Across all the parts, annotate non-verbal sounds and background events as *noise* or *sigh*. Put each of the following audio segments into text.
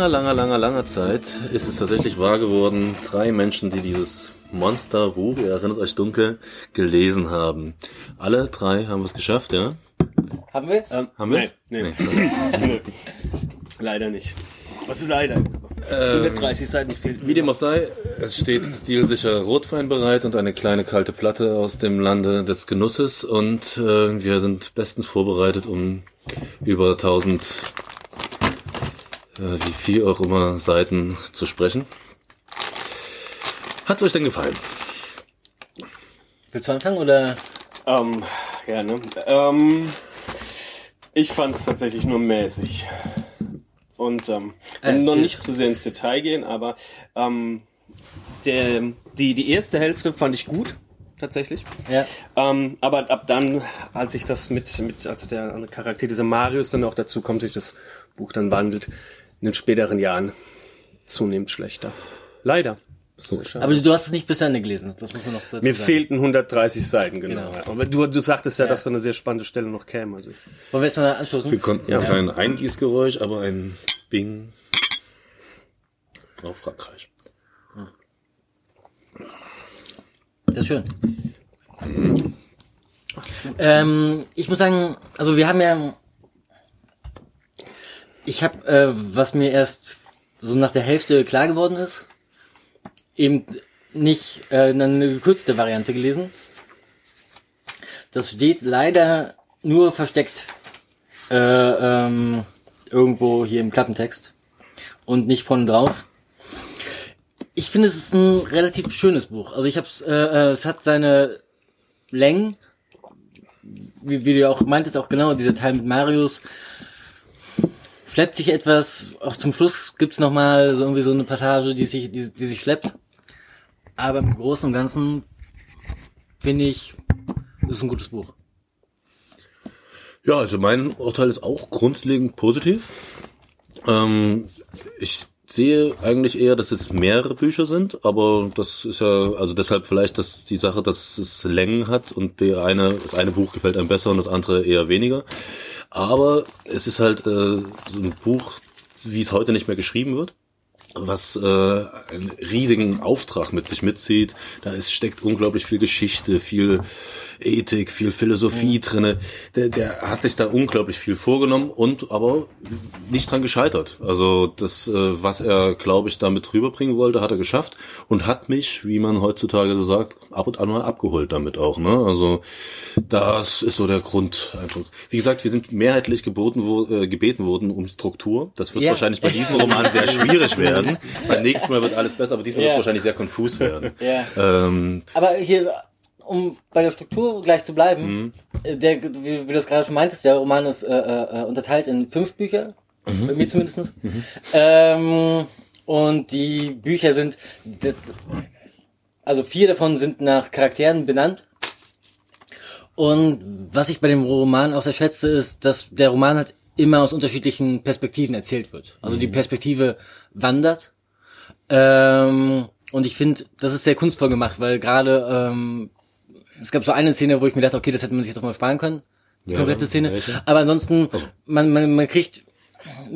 langer, langer, langer, langer Zeit ist es tatsächlich wahr geworden. Drei Menschen, die dieses Monsterbuch, ihr erinnert euch dunkel, gelesen haben. Alle drei haben es geschafft, ja? Haben wir es? Ähm, Haben wir's? Nee, nee. Nö. *laughs* Leider nicht. Was ist leider? 130 Seiten fehlt. Wie dem auch sei, es steht stilsicher Rotwein bereit und eine kleine kalte Platte aus dem Lande des Genusses und äh, wir sind bestens vorbereitet, um über 1000, äh, wie viel auch immer Seiten zu sprechen. Hat's euch denn gefallen? Willst du anfangen oder? Ähm, ja, ne? Ähm, ich fand es tatsächlich nur mäßig. Und ähm, Äh, noch nicht zu sehr ins Detail gehen, aber ähm, der, die, die erste Hälfte fand ich gut, tatsächlich. Ja. Ähm, aber ab dann, als ich das mit, mit als der Charakter dieser Marius dann auch dazu kommt, sich das Buch dann wandelt, in den späteren Jahren zunehmend schlechter. Leider. Schade. Aber du hast es nicht bis Ende gelesen. Das muss man noch dazu Mir sagen. fehlten 130 Seiten, genau. Genau. Aber du, du sagtest ja, Ja. dass da eine sehr spannende Stelle noch käme. Also. Wollen wir erstmal anstoßen? Wir konnten ja. kein Eingießgeräusch, aber ein Bing auf Frankreich. Das ist schön. Ähm, ich muss sagen, also wir haben ja, ich habe, äh, was mir erst so nach der Hälfte klar geworden ist, eben nicht äh, eine gekürzte Variante gelesen. Das steht leider nur versteckt äh, ähm, irgendwo hier im Klappentext und nicht vorne drauf. Ich finde, es ist ein relativ schönes Buch. Also ich habe äh, äh, es hat seine Längen, wie, wie du auch meintest, auch genau dieser Teil mit Marius schleppt sich etwas. Auch zum Schluss gibt's noch mal so irgendwie so eine Passage, die sich die, die sich schleppt. Aber im Großen und Ganzen finde ich, ist es ein gutes Buch. Ja, also mein Urteil ist auch grundlegend positiv. Ähm, ich sehe eigentlich eher, dass es mehrere Bücher sind, aber das ist ja, also deshalb vielleicht dass die Sache, dass es Längen hat und der eine, das eine Buch gefällt einem besser und das andere eher weniger. Aber es ist halt äh, so ein Buch, wie es heute nicht mehr geschrieben wird was äh, einen riesigen Auftrag mit sich mitzieht. Da ist, steckt unglaublich viel Geschichte, viel Ethik, viel Philosophie drinne. Der, der hat sich da unglaublich viel vorgenommen und aber nicht dran gescheitert. Also das, äh, was er, glaube ich, damit rüberbringen wollte, hat er geschafft und hat mich, wie man heutzutage so sagt, ab und an mal abgeholt damit auch. Ne? Also das ist so der Grundeindruck. Wie gesagt, wir sind mehrheitlich geboten, wo, äh, gebeten worden um Struktur. Das wird Ja. wahrscheinlich bei diesem *laughs* Roman sehr schwierig werden. Beim nächsten Mal wird alles besser, aber diesmal Ja. wird es wahrscheinlich sehr konfus werden. Ja. Ähm, Aber hier, um bei der Struktur gleich zu bleiben, äh, der, wie, du das gerade schon meintest, der Roman ist äh, äh, unterteilt in fünf Bücher, bei mir zumindest. *laughs* Ähm, und die Bücher sind, also vier davon sind nach Charakteren benannt. Und was ich bei dem Roman auch sehr schätze, ist, dass der Roman halt immer aus unterschiedlichen Perspektiven erzählt wird. Also die Perspektive wandert. Ähm, und ich finde, das ist sehr kunstvoll gemacht, weil gerade ähm, es gab so eine Szene, wo ich mir dachte, okay, das hätte man sich jetzt auch mal sparen können. Die komplette Szene. Aber ansonsten, man, man, man kriegt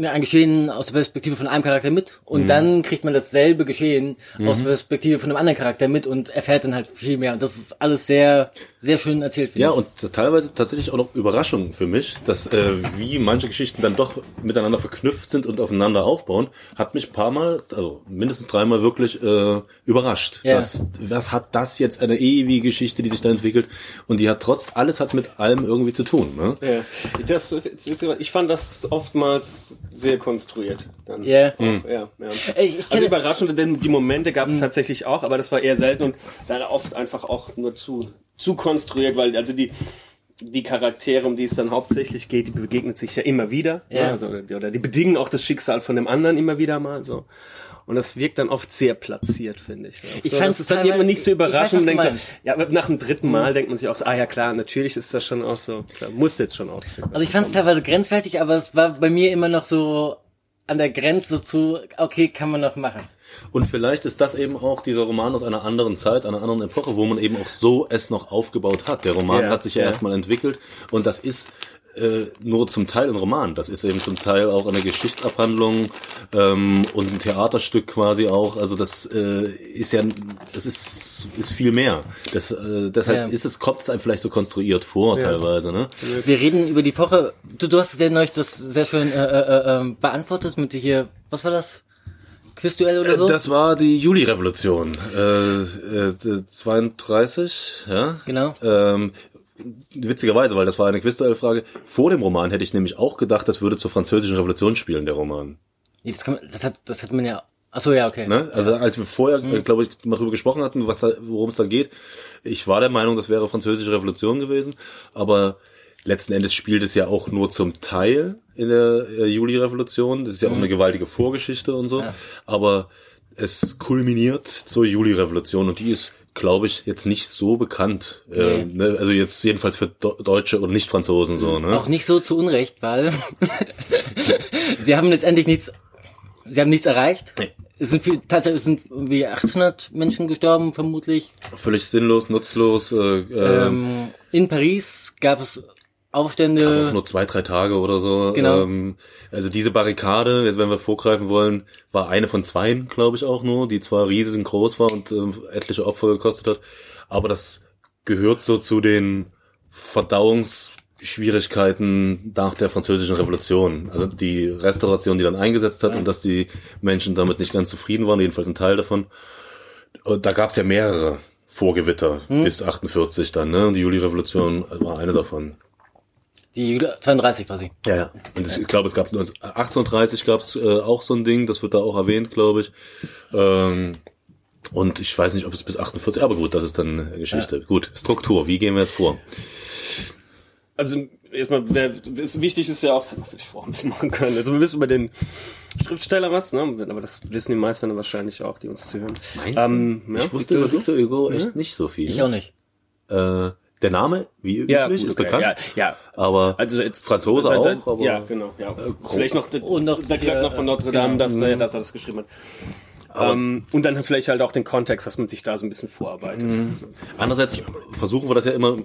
ein Geschehen aus der Perspektive von einem Charakter mit und Mhm. dann kriegt man dasselbe Geschehen aus der Perspektive von einem anderen Charakter mit und erfährt dann halt viel mehr. Und das ist alles sehr, sehr schön erzählt, ja, ich. und teilweise tatsächlich auch noch Überraschungen für mich, dass äh, wie manche Geschichten dann doch miteinander verknüpft sind und aufeinander aufbauen, hat mich ein paar Mal, also mindestens dreimal wirklich äh, überrascht. Ja. Das, was hat das jetzt eine ewige Geschichte, die sich da entwickelt und die hat trotz, alles hat mit allem irgendwie zu tun. Ne? Ja. Das, ich fand das oftmals sehr konstruiert. Dann Ja. auch, ja, ja. Ey, ich Also kenne- überraschend, denn die Momente gab es tatsächlich auch, aber das war eher selten und dann oft einfach auch nur zu, zu konstruiert, weil also die die Charaktere, um die es dann hauptsächlich geht, die begegnen sich ja immer wieder. Ja. Ne? Also, oder, die, oder die bedingen auch das Schicksal von dem anderen immer wieder mal so. Und das wirkt dann oft sehr platziert, finde ich. Ich so, fand's das ist dann teilweise- immer nicht so weiß, überraschend. du denkt so. Mhm. ja, nach dem dritten Mal denkt man sich auch so, ah ja klar, natürlich ist das schon auch so, klar, muss jetzt schon aus. Also ich fand es teilweise grenzwertig, aber es war bei mir immer noch so an der Grenze zu, okay, kann man noch machen. Und vielleicht ist das eben auch dieser Roman aus einer anderen Zeit, einer anderen Epoche, wo man eben auch so es noch aufgebaut hat. Der Roman Ja, hat sich ja, ja. erstmal entwickelt und das ist äh, nur zum Teil ein Roman. Das ist eben zum Teil auch eine Geschichtsabhandlung ähm, und ein Theaterstück quasi auch. Also das äh, ist ja, das ist ist viel mehr. Das, äh, deshalb Ja. ist es kommt es einem vielleicht so konstruiert vor teilweise. Ne? Wir reden über die Epoche. Du, du hast ja neulich das sehr schön äh, äh, äh, beantwortet mit hier, was war das? Quizduell oder so? Das war die Juli-Revolution, äh, äh, 32, ja. Genau. Ähm, witzigerweise, weil das war eine Quizduell-Frage. Vor dem Roman hätte ich nämlich auch gedacht, das würde zur französischen Revolution spielen, der Roman. Nee, das, kann man, das hat, das hat man ja. Ach so, ja, okay. Ne? Also als wir vorher, Mhm. äh, glaube ich, mal drüber gesprochen hatten, was da, worum es da geht, ich war der Meinung, das wäre französische Revolution gewesen, aber letzten Endes spielt es ja auch nur zum Teil in der äh, Juli-Revolution. Das ist ja auch eine gewaltige Vorgeschichte und so, Mhm. Ja. aber es kulminiert zur Juli-Revolution und die ist glaube ich, jetzt nicht so bekannt. Äh, ne? Also jetzt jedenfalls für Do Deutsche und Nicht-Franzosen so, ne? Auch nicht so zu Unrecht, weil *laughs* sie haben letztendlich nichts, sie haben nichts erreicht. Nee. Es sind viel, tatsächlich sind irgendwie 800 Menschen gestorben, vermutlich. Völlig sinnlos, nutzlos. Äh, äh, Ähm, in Paris gab es auch Aufstände. nur zwei, drei Tage oder so. Genau. Ähm, also diese Barrikade, jetzt wenn wir vorgreifen wollen, war eine von zweien, glaube ich auch nur, die zwar riesig groß war und ähm, etliche Opfer gekostet hat, aber das gehört so zu den Verdauungsschwierigkeiten nach der französischen Revolution. Also die Restauration, die dann eingesetzt hat und dass die Menschen damit nicht ganz zufrieden waren, jedenfalls ein Teil davon. Und da gab es ja mehrere Vorgewitter bis 48 dann, ne? Und die Juli-Revolution war eine davon. Die Juli 32 quasi. Ja, ja. Und ich glaube, es gab 19 1830 gab es äh, auch so ein Ding, das wird da auch erwähnt, glaube ich. Ähm, und ich weiß nicht, ob es bis 48, aber gut, das ist dann Geschichte. Gut, Struktur, wie gehen wir jetzt vor? Also erstmal, wer, ist, wichtig ist ja auch, das hätten wir vorher ein bisschen machen können. Also wir wissen über den Schriftsteller was, ne? Aber das wissen die meisten dann wahrscheinlich auch, die uns zuhören. Meinst Ähm, du? ja, ich wusste über Victor- Hugo echt nicht so viel. Ich auch nicht. Äh, der Name, wie üblich, Ja, gut, ist okay, bekannt. Ja, ja. Aber Also jetzt Franzose seit- auch, seit- aber ja, genau, ja. vielleicht noch der, Und noch der Glöckner von äh, Notre Dame, genau. dass, er- dass er das geschrieben hat. Ähm, und dann hat vielleicht halt auch den Kontext, dass man sich da so ein bisschen vorarbeitet. andererseits versuchen wir das ja immer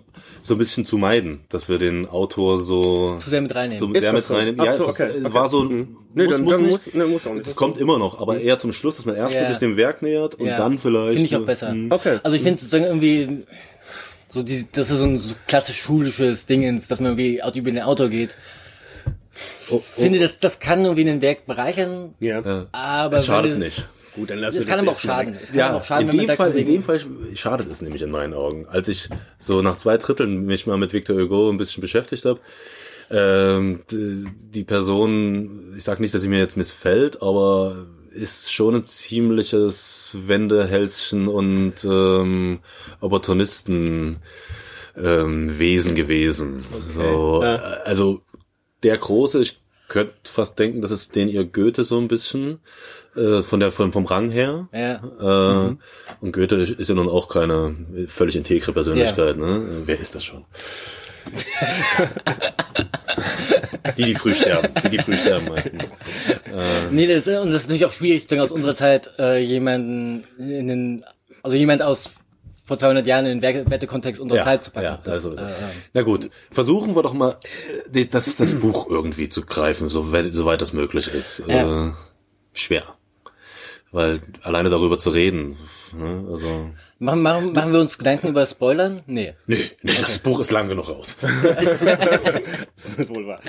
so ein bisschen zu meiden, dass wir den Autor so Zu sehr mit reinnehmen. so Ist sehr das mit so? reinnehmen. Ja, so, es- okay, es okay. war so, Nee, muss, dann, muss dann nicht. muss, nee, muss auch nicht. Es kommt immer noch, aber eher zum Schluss, dass man erst Ja. sich dem Werk nähert und Ja. dann vielleicht. Finde ich auch besser. Okay. Also ich finde sozusagen irgendwie so die, das ist so ein so klassisch schulisches Dingens, dass man irgendwie auch über den Autor geht. Oh, oh, Ich finde, das, das kann irgendwie ein Werk bereichern, Ja. ja. aber Es schadet du- nicht. Gut, dann lassen Es wir kann das aber auch schaden. Es kann aber auch schaden, in wenn man dem sagt, Fall, in dem Fall schadet es nämlich in meinen Augen. Als ich so nach zwei Dritteln mich mal mit Victor Hugo ein bisschen beschäftigt habe, ähm, d- die Person, ich sag nicht, dass sie mir jetzt missfällt, aber ist schon ein ziemliches Wendehälschen und ähm, Opportunisten ähm, Wesen gewesen. So, Ja. äh, also der große, ich könnte fast denken, das ist den ihr Goethe so ein bisschen äh, von der von, vom Rang her. Ja. Äh, Und Goethe ist ja nun auch keine völlig integre Persönlichkeit. Ne? Wer ist das schon? *laughs* die, die früh sterben. Die, die früh sterben meistens. Nee, das, und das ist natürlich auch schwierig, sozusagen aus unserer Zeit äh, jemanden in den, also jemand aus vor 200 Jahren in den Wertekontext unserer Zeit zu packen. Ja, Das, also, äh, äh, Na gut, versuchen wir doch mal äh, das, das Buch irgendwie zu greifen, soweit, soweit das möglich ist. Ja. Äh, schwer. Weil alleine darüber zu reden, ne, also... machen, machen, machen wir uns Gedanken über Spoilern? Nee. Nee, nee, das Buch ist lang genug raus. *laughs* Das ist wohl wahr.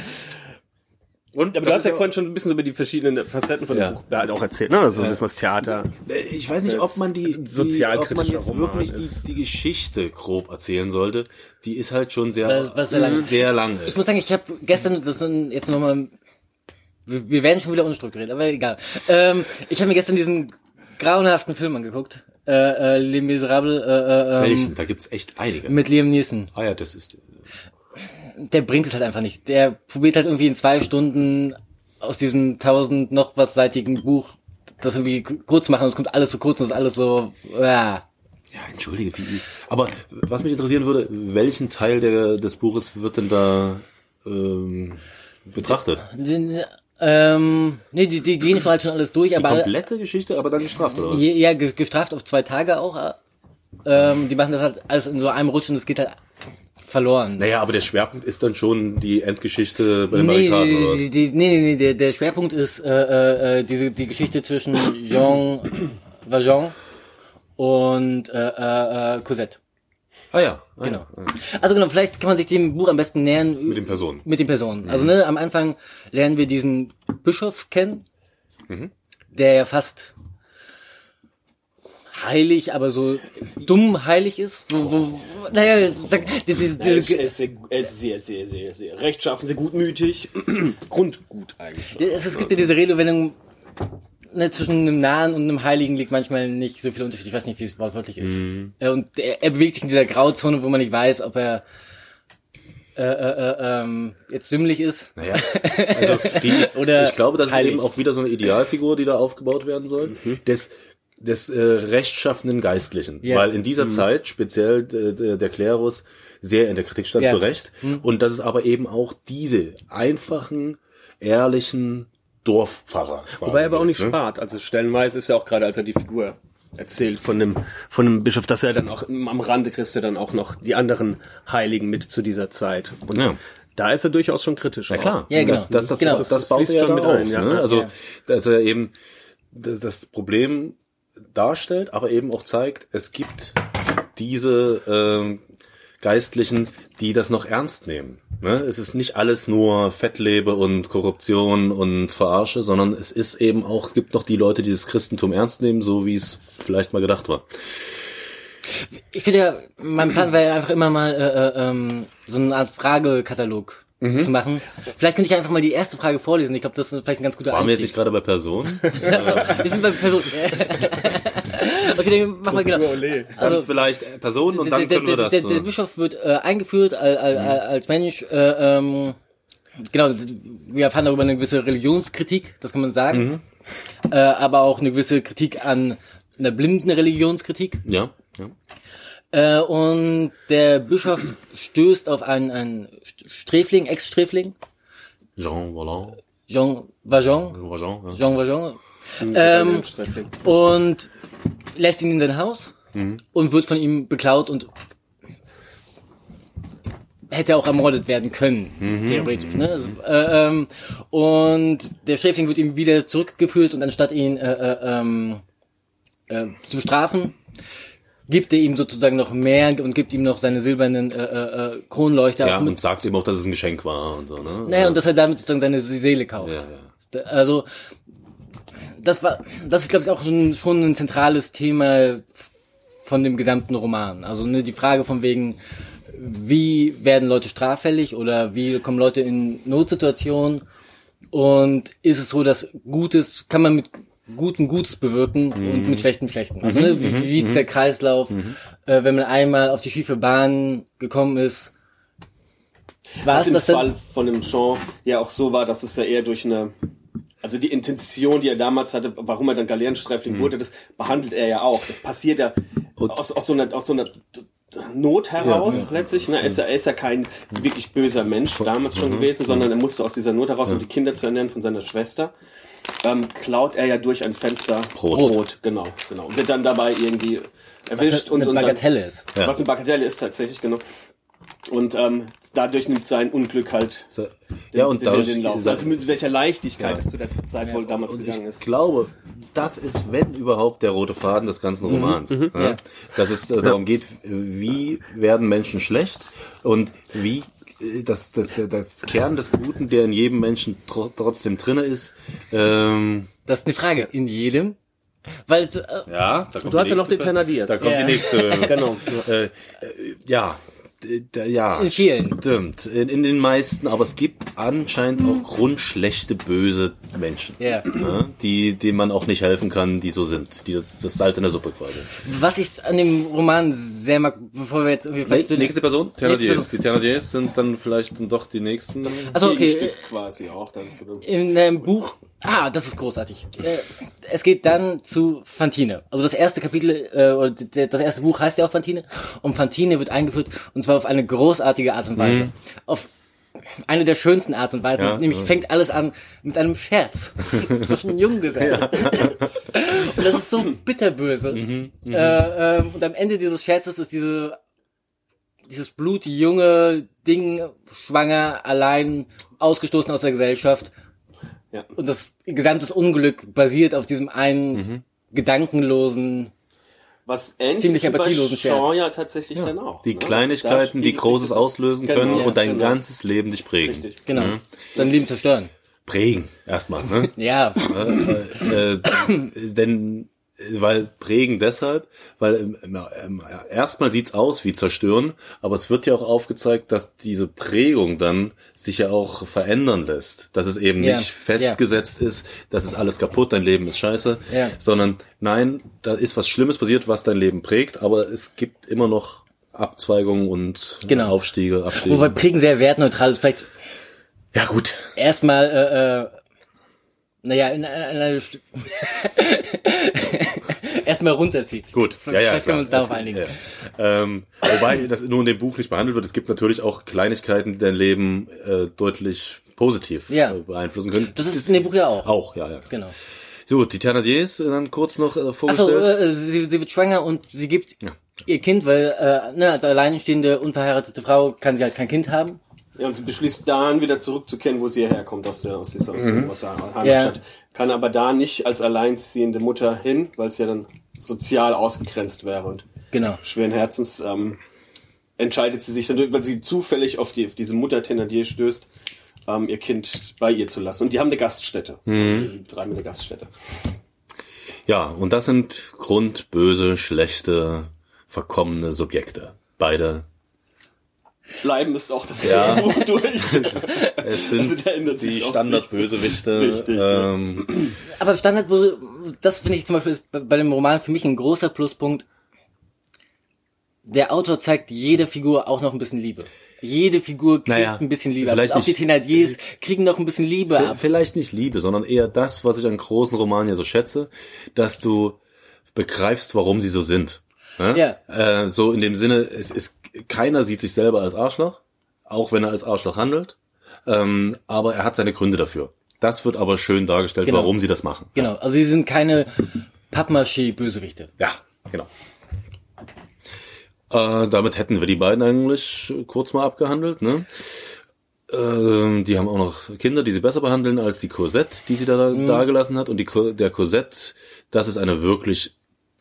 Und Aber du hast ja vorhin schon ein bisschen über die verschiedenen Facetten von dem Ja. Buch halt auch erzählt, ne? Also so ein bisschen was Theater. Ich weiß nicht, ob man die, die ob man jetzt Roman wirklich die, die Geschichte grob erzählen sollte. Die ist halt schon sehr, Was- was sehr lang sehr lang. Ich muss sagen, ich habe gestern, das sind jetzt nochmal, wir, wir werden schon wieder unstrukturiert, aber egal. Ähm, ich habe mir gestern diesen grauenhaften Film angeguckt, äh, äh, Les Miserables, äh, äh, ähm, Welchen? Da gibt's echt einige. mit Liam Neeson. Ah ja, das ist. der bringt es halt einfach nicht. Der probiert halt irgendwie in zwei Stunden aus diesem tausend noch was seitigen Buch das irgendwie kurz machen und es kommt alles so kurz und es ist alles so, ja. Ja, entschuldige, wie, aber was mich interessieren würde, welchen Teil der, des Buches wird denn da ähm, betrachtet? Ähm, nee, die, die gehen halt schon alles durch, Die aber komplette Geschichte, aber dann gestraft, oder? ja, ge- gestraft auf zwei Tage auch. äh, Ähm, die machen das halt alles in so einem Rutsch und es geht halt verloren. Naja, aber der Schwerpunkt ist dann schon die Endgeschichte bei den Nee, Barrikaden, oder die, die, nee, nee, nee, der, der Schwerpunkt ist äh, äh, äh, diese die Geschichte zwischen Jean Valjean und äh, äh, äh, Cosette. Ah ja, ah, Genau. ja. Also genau, vielleicht kann man sich dem Buch am besten nähern Mit den Personen. mit den Personen. Also ne, am Anfang lernen wir diesen Bischof kennen, Mhm. der ja fast heilig, aber so dumm heilig ist. Wo, wo, naja, sag, diese, Er ist, diese, er ist, sehr, er ist sehr, sehr, sehr, sehr rechtschaffen, sehr gutmütig. *clears throat* Grundgut eigentlich schon. es, es gibt ja diese Redewendung, ne, zwischen einem Nahen und einem Heiligen liegt manchmal nicht so viel Unterschied. Ich weiß nicht, wie es wortwörtlich ist. Mhm. Und er, er bewegt sich in dieser Grauzone, wo man nicht weiß, ob er äh, äh, äh, ähm, jetzt dümmlich ist. Naja, also die, *laughs* Oder ich glaube, das ist heilig. eben auch wieder so eine Idealfigur, die da aufgebaut werden soll, des, des äh, rechtschaffenden Geistlichen. Ja. Weil in dieser Zeit, speziell äh, der, Klerus, sehr in der Kritik stand, Ja. zu Recht. Und das ist aber eben auch diese einfachen, ehrlichen Dorfpfarrer. Wobei er aber auch nicht ne? spart. Also stellenweise ist ja auch gerade, als er die Figur erzählt von dem, von dem Bischof, dass er dann auch am Rande kriegst du dann auch noch die anderen Heiligen mit zu dieser Zeit. Und Ja. da ist er durchaus schon kritisch. Ja klar, Ja, genau. das, das, das, Genau. das, das baut er ja schon da mit auf. ein, ja. ne? Also, Ja. dass er eben das, das Problem darstellt, aber eben auch zeigt, es gibt diese ähm, Geistlichen, die das noch ernst nehmen. Ne? Es ist nicht alles nur Fettlebe und Korruption und Verarsche, sondern es ist eben auch, es gibt noch die Leute, die das Christentum ernst nehmen, so wie es vielleicht mal gedacht war. Ich könnte ja, mein Plan wäre ja einfach immer mal äh, äh, ähm, so eine Art Fragekatalog Mhm. zu machen. Vielleicht könnte ich einfach mal die erste Frage vorlesen. Ich glaube, das ist vielleicht ein ganz guter Waren wir jetzt Einstieg. nicht gerade bei Personen? *laughs* Also, wir sind bei Personen. *laughs* *laughs* okay, dann machen wir genau. Ole. Dann vielleicht äh, Personen und dann der, können wir das. der, der so- Bischof wird äh, eingeführt als, als, als Mensch. Äh, ähm, genau, wir erfahren darüber eine gewisse Religionskritik, das kann man sagen. Äh, aber auch eine gewisse Kritik an einer blinden Religionskritik. ja, ja. Äh, und der Bischof stößt auf einen, einen Sträfling, Ex-Sträfling, Jean Valjean. Jean Valjean, Valjean, ja. Jean Valjean, ähm, und lässt ihn in sein Haus und wird von ihm beklaut und hätte auch ermordet werden können, theoretisch. Ne? Also, äh, ähm, und der Sträfling wird ihm wieder zurückgeführt und anstatt ihn äh, äh, ähm, äh, zu bestrafen, gibt er ihm sozusagen noch mehr und gibt ihm noch seine silbernen äh, äh, Kronleuchter. Ja, und sagt ihm auch, dass es ein Geschenk war und so, ne? naja, und dass er damit sozusagen seine Seele kauft. Ja, ja. Also das war, das ist glaube ich auch schon, schon ein zentrales Thema von dem gesamten Roman. Also ne, die Frage von wegen, wie werden Leute straffällig oder wie kommen Leute in Notsituationen? Und ist es so, dass Gutes kann man mit Guten Gutes bewirken und mit Schlechtem Schlechten. Also ne, wie, wie ist der Kreislauf, äh, wenn man einmal auf die schiefe Bahn gekommen ist, war Was es im das? Fall von dem Jean ja auch so war, dass es ja eher durch eine, also die Intention, die er damals hatte, warum er dann Galeerensträfling wurde, das behandelt er ja auch. Das passiert ja aus, aus so einer, aus so einer Not heraus letztlich. Ne? Er, ist ja, er ist ja kein wirklich böser Mensch damals schon gewesen, sondern er musste aus dieser Not heraus, um die Kinder zu ernähren von seiner Schwester, ähm, klaut er ja durch ein Fenster Brot. genau, genau. Und wird dann dabei irgendwie erwischt eine, und, eine und dann, Bagatelle ist. Ja. was eine Bagatelle ist tatsächlich, genau. Und ähm, dadurch nimmt sein Unglück halt So, ja, und den, dadurch, den Lauf. Also mit welcher Leichtigkeit Ja. es zu der Zeit wohl damals und gegangen ich ist. glaube, das ist, wenn überhaupt, der rote Faden des ganzen Mhm, Romans. Ja. Ja? Dass es äh, darum geht, wie werden Menschen schlecht und wie äh, das, das, das Kern des Guten, der in jedem Menschen tro trotzdem drinne ist. Ähm, Das ist eine Frage. In jedem. Weil, äh, ja, da kommt Du hast ja noch den Thénardiers. Da kommt Ja. die nächste. *laughs* Genau. Äh, äh, ja, ja, In vielen. Stimmt. In, in den meisten, aber es gibt anscheinend auch grundschlechte, böse Menschen. Ja. Ja, die, denen man auch nicht helfen kann, die so sind. Die, das Salz in der Suppe quasi. Was ich an dem Roman sehr mag, bevor wir jetzt irgendwie zu den- nächste Person? Thénardiers. Person. Die Thénardiers sind dann vielleicht dann doch die nächsten. Also okay, Gegenstück quasi auch dann zu dem. in einem Buch. Ah, das ist großartig. Äh, es geht dann zu Fantine. Also das erste Kapitel, äh, das erste Buch heißt ja auch Fantine. Und Fantine wird eingeführt und zwar auf eine großartige Art und Weise. Auf eine der schönsten Art und Weisen. Ja, nämlich ja. fängt alles an mit einem Scherz *laughs* zwischen Junggesellen. *laughs* und das ist so bitterböse. Mhm, Äh, ähm, und am Ende dieses Scherzes ist diese dieses blutjunge Ding, schwanger, allein, ausgestoßen aus der Gesellschaft. Ja. Und das gesamte Unglück basiert auf diesem einen Mhm. gedankenlosen. Was ähnlich Ziemlich ist wie bei empathielosen Scherz. Ja tatsächlich dann auch. Die ne? Kleinigkeiten, Da die Großes auslösen Genau, können ja, und dein genau. ganzes Leben dich prägen. Richtig. Genau. Mhm. Dein Leben zerstören. Prägen, erstmal. Ne? Ja. äh, denn weil prägen deshalb, weil ähm, ähm, erstmal sieht's aus wie zerstören, aber es wird ja auch aufgezeigt, dass diese Prägung dann sich ja auch verändern lässt, dass es eben Ja, nicht festgesetzt ist, das ist alles kaputt, dein Leben ist scheiße, Ja. sondern nein, da ist was Schlimmes passiert, was dein Leben prägt, aber es gibt immer noch Abzweigungen und Genau. Aufstiege, Abstiege. Wobei Prägen sehr wertneutral ist. Vielleicht ja gut, erstmal, äh, äh, naja, in einer, in einer St- *laughs* erstmal runterzieht. Gut, ja, ja, Vielleicht können wir uns darauf einigen. Ja. Ähm, wobei das nur in dem Buch nicht behandelt wird. Es gibt natürlich auch Kleinigkeiten, die dein Leben äh, deutlich positiv Ja. äh, beeinflussen können. Das ist in dem Buch ja auch. auch, ja, ja. Genau. So, die Thénardiers äh, dann kurz noch äh, Achso, vorgestellt. äh, sie, sie wird schwanger und sie gibt ihr Kind, weil äh, ne, als alleinstehende, unverheiratete Frau kann sie halt kein Kind haben. Ja, und sie beschließt dann wieder zurückzukehren, wo sie herkommt, aus der, aus dieser, aus, Mhm. aus der Heimatstadt. Kann aber da nicht als alleinziehende Mutter hin, weil sie ja dann sozial ausgegrenzt wäre und Genau. schweren Herzens ähm, entscheidet sie sich dann, weil sie zufällig auf, die, auf diese Mutter Thénardier stößt, ähm, ihr Kind bei ihr zu lassen. Und die haben eine Gaststätte. Mhm. Die betreiben eine Gaststätte. Ja, und das sind grundböse, schlechte, verkommene Subjekte. Beide. Bleiben ist auch das Ja. *laughs* ganze Buch durch. *laughs* Es sind Also die Standardbösewichte. Ähm, Aber Standardböse, das finde ich zum Beispiel ist bei- dem Roman für mich ein großer Pluspunkt. Der Autor zeigt jeder Figur auch noch ein bisschen Liebe. Jede Figur kriegt Naja, ein bisschen Liebe. ab. vielleicht Auch die nicht- Thénardiers kriegen noch ein bisschen Liebe ab. Vielleicht nicht Liebe, sondern eher das, was ich an großen Romanen ja so schätze, dass du begreifst, warum sie so sind. Ne? Äh, so in dem Sinne, es ist, keiner sieht sich selber als Arschloch, auch wenn er als Arschloch handelt, ähm, aber er hat seine Gründe dafür. Das wird aber schön dargestellt, Genau. warum sie das machen. Genau, also sie sind keine Pappmaché-Bösewichte. Ja, genau. Äh, damit hätten wir die beiden eigentlich kurz mal abgehandelt. Ne? Ähm, die haben auch noch Kinder, die sie besser behandeln als die Cosette, die sie da Mhm. dagelassen hat. Und die der Cosette, das ist eine wirklich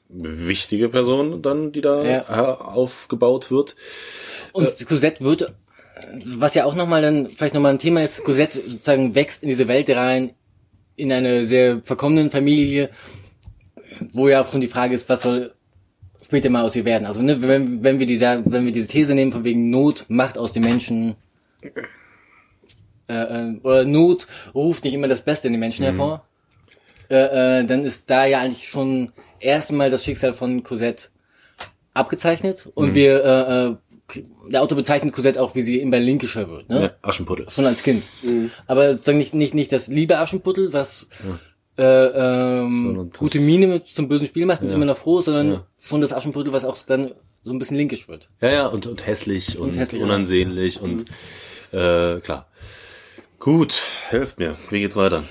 wichtige Person dann, die da Ja. äh, aufgebaut wird. Und Cosette wird, was ja auch nochmal dann, vielleicht nochmal ein Thema ist, Cosette sozusagen wächst in diese Welt rein, in eine sehr verkommenen Familie, wo ja auch schon die Frage ist, was soll später mal aus ihr werden. Also ne, wenn, wenn wir diese, wenn wir diese These nehmen, von wegen Not macht aus den Menschen äh, äh, oder Not ruft nicht immer das Beste in den Menschen hervor, äh, äh, dann ist da ja eigentlich schon erstmal das Schicksal von Cosette abgezeichnet und wir äh, äh, der Autor bezeichnet Cosette auch, wie sie immer linkischer wird, ne? Ja, Aschenputtel. Schon als Kind. Aber sozusagen nicht, nicht, nicht das liebe Aschenputtel, was äh, ähm, gute Miene mit zum bösen Spiel macht und immer noch froh, ist, sondern schon das Aschenputtel, was auch dann so ein bisschen linkisch wird. Ja, ja, und, und hässlich und, hässlich, unansehnlich und äh, klar. Gut, helft mir. Wie geht's weiter?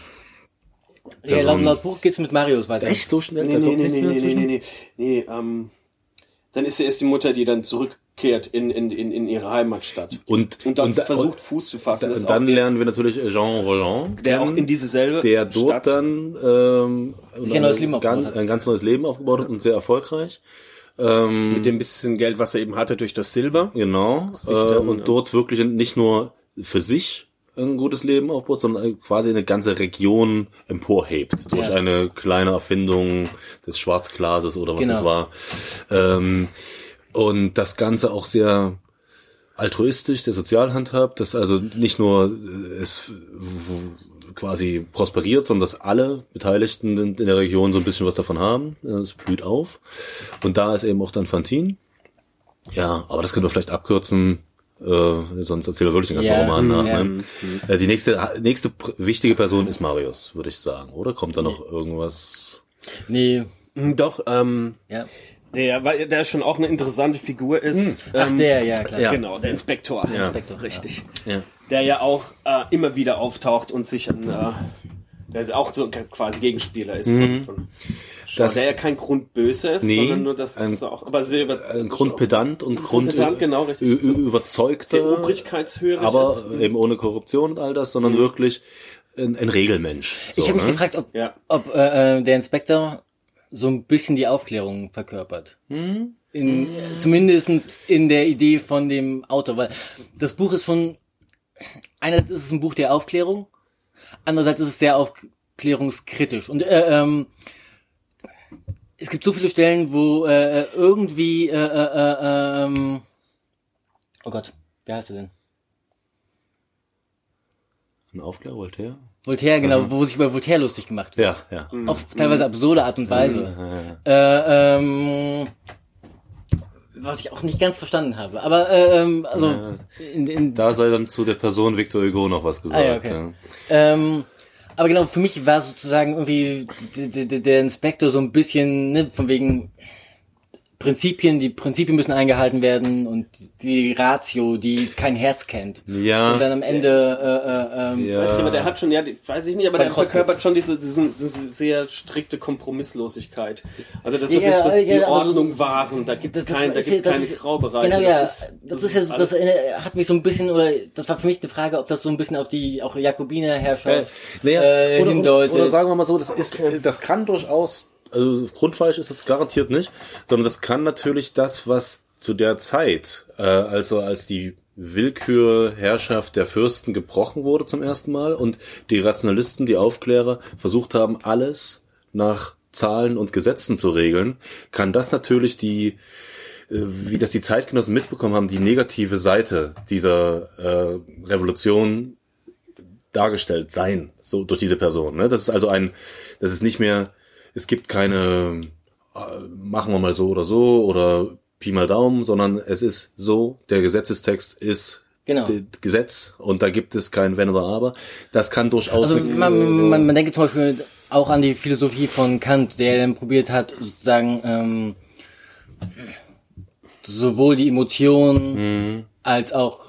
Ja, laut, laut Buch geht's mit Marius weiter. Echt so schnell? Nee, Da nee, kommt nee, nichts nee, mehr nee, nee, nee, nee, ähm, dann ist sie erst die Mutter, die dann zurückkehrt in, in, in, in ihre Heimatstadt. Und, Und dann und, versucht und, Fuß zu fassen. Und dann auch lernen wir natürlich Jean Roland der auch kennen, in diese selbe der dort Stadt, dann ähm, ein neues Leben ganz, hat. ein ganz neues Leben aufgebaut hat und sehr erfolgreich. Ähm, mit dem bisschen Geld, was er eben hatte durch das Silber. genau. Äh, dann, und ja. dort wirklich nicht nur für sich ein gutes Leben aufbaut, sondern quasi eine ganze Region emporhebt durch Ja. eine kleine Erfindung des Schwarzglases oder was Genau. es war. Ähm, und das Ganze auch sehr altruistisch, sehr sozial handhabt, dass also nicht nur äh, es quasi prosperiert, sondern dass alle Beteiligten in, in der Region so ein bisschen was davon haben. Es blüht auf. Und da ist eben auch dann Fantin. Ja, aber das können wir vielleicht abkürzen. Äh, sonst erzählen wir wirklich den ganzen Ja, Roman nach. ja. Ne? Äh, die nächste, nächste wichtige Person ist Marius, würde ich sagen. Oder kommt da noch irgendwas? Nee, Hm, Doch, ähm, ja. der, weil der schon auch eine interessante Figur ist. Ach, ähm, der, ja, klar. Ja. Genau, der Inspektor. Der Inspektor, richtig. Ja. Der ja auch äh, immer wieder auftaucht und sich an, äh, der ist auch so quasi Gegenspieler ist von, von Shaw, Das- der ja kein Grundböse ist, Nee, sondern nur das ein- ist auch, aber sehr über, Ein Grundpedant und Grund, Grundpedant, genau, richtig. überzeugter, sehr aber ist. Mhm. eben ohne Korruption und all das, sondern wirklich ein, ein Regelmensch. So, ich habe mich ne? gefragt, ob, Ja. ob äh, äh, der Inspektor so ein bisschen die Aufklärung verkörpert. Hm? In, Zumindestens in der Idee von dem Autor, weil das Buch ist schon, einerseits ist es ein Buch der Aufklärung, andererseits ist es sehr aufklärungskritisch. Und äh, ähm, es gibt so viele Stellen, wo äh, irgendwie, äh, äh, äh, ähm, oh Gott, wie heißt er denn? Ein Aufklärer, Voltaire? Voltaire, genau, wo sich über Voltaire lustig gemacht wird. Ja, ja. auf teilweise absurde Art und Weise. Äh, ähm, was ich auch nicht ganz verstanden habe. Aber äh, ähm, also in, in, Da sei dann zu der Person Victor Hugo noch was gesagt. Ah, ja, okay. ja. ähm, aber genau, für mich war sozusagen irgendwie der Inspektor so ein bisschen, ne, von wegen Prinzipien, die Prinzipien müssen eingehalten werden und die Ratio, die kein Herz kennt. Ja. Und dann am Ende, äh, äh, ähm, Ja. Weiß ich, aber der hat schon, ja, die, weiß ich nicht, aber der verkörpert schon diese, diese, diese sehr strikte Kompromisslosigkeit. Also das, Ja, so, dass das die ja, so- Ordnung wahren, da gibt es das kein, da ist gibt's ja- das keine ist- Graubereiche. Genau, ja. Das Das, ist, ist ja, so- das äh, hat mich so ein bisschen, oder das war für mich eine Frage, ob das so ein bisschen auf die auch Jakobinerherrschaft Naja, äh, oder, hindeutet. oder sagen wir mal so, das ist, das kann durchaus, also grundfalsch ist das garantiert nicht, sondern das kann natürlich das, was zu der Zeit, äh, also als die Willkürherrschaft der Fürsten gebrochen wurde zum ersten Mal und die Rationalisten, die Aufklärer versucht haben, alles nach Zahlen und Gesetzen zu regeln, kann das natürlich die äh, wie das die Zeitgenossen mitbekommen haben, die negative Seite dieser äh, Revolution dargestellt sein, so durch diese Person. Ne? Das ist also ein, das ist nicht mehr, es gibt keine, äh, machen wir mal so oder so oder Pi mal Daumen, sondern es ist so, der Gesetzestext ist Genau. Gesetz und da gibt es kein Wenn oder Aber. Das kann durchaus Also man, man, man denke zum Beispiel auch an die Philosophie von Kant, der dann probiert hat, sozusagen ähm, sowohl die Emotionen als auch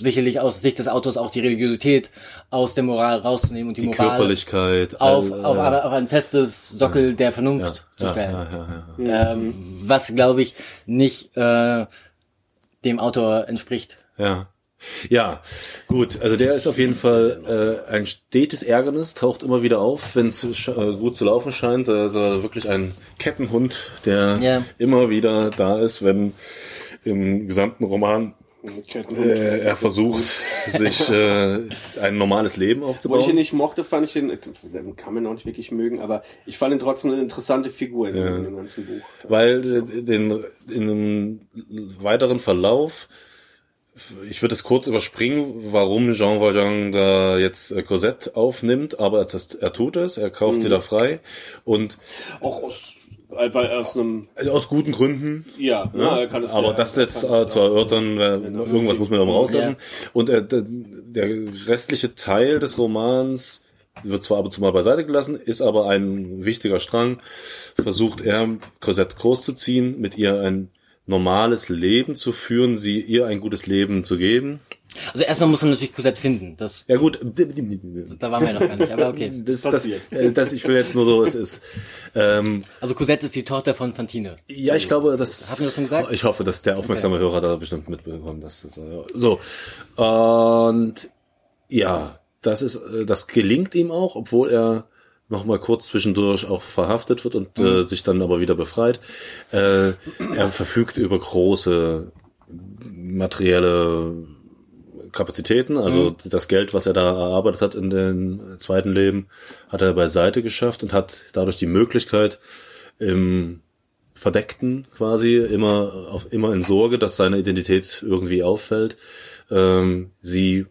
sicherlich aus Sicht des Autors auch die Religiosität aus der Moral rauszunehmen und die, die Moral Körperlichkeit auf, all- auf, aber auf ein festes Sockel der Vernunft zu ja, stellen. ja, ja, ja. Ähm, was, glaube ich, nicht äh, dem Autor entspricht. Ja. Ja, gut. Also der ist auf jeden Fall äh, ein stetes Ärgernis, taucht immer wieder auf, wenn es äh, gut zu laufen scheint. Also wirklich ein Kettenhund, der Ja. immer wieder da ist, wenn im gesamten Roman äh, er versucht, *laughs* sich äh, ein normales Leben Obwohl ich ihn aufzubauen. nicht mochte, fand ich den kann man auch nicht wirklich mögen, aber ich fand ihn trotzdem eine interessante Figur in, in dem ganzen Buch. Weil äh, den, in einem weiteren Verlauf, ich würde es kurz überspringen, warum Jean Valjean da jetzt äh, Cosette aufnimmt, aber das, er tut es, er kauft sie da frei und Auch aus, weil aus einem, also aus guten Gründen. ja, ne, er kann es aber ja, das jetzt äh, zu ja- erörtern, irgendwas muss man da rauslassen. Und äh, der, der restliche Teil des Romans wird zwar ab und zu mal beiseite gelassen, ist aber ein wichtiger Strang. Versucht er, Cosette großzuziehen, mit ihr ein normales Leben zu führen, sie ihr ein gutes Leben zu geben. Also erstmal muss man natürlich Cosette finden. Das, Ja gut, *laughs* da waren wir noch gar nicht, aber okay. *laughs* das, das, äh, das, ich will jetzt nur so, es ist. Ähm, Also Cosette ist die Tochter von Fantine. Ja, ich glaube, das. Hatten wir das schon gesagt? Ich hoffe, dass der aufmerksame Hörer da bestimmt mitbekommt. Dass das, äh, so. Und ja, das ist, äh, das gelingt ihm auch, obwohl er noch mal kurz zwischendurch auch verhaftet wird und äh, sich dann aber wieder befreit. Äh, er verfügt über große materielle Kapazitäten, also das Geld, was er da erarbeitet hat in dem zweiten Leben, hat er beiseite geschafft und hat dadurch die Möglichkeit, im Verdeckten quasi, immer, auf, immer in Sorge, dass seine Identität irgendwie auffällt, ähm, sie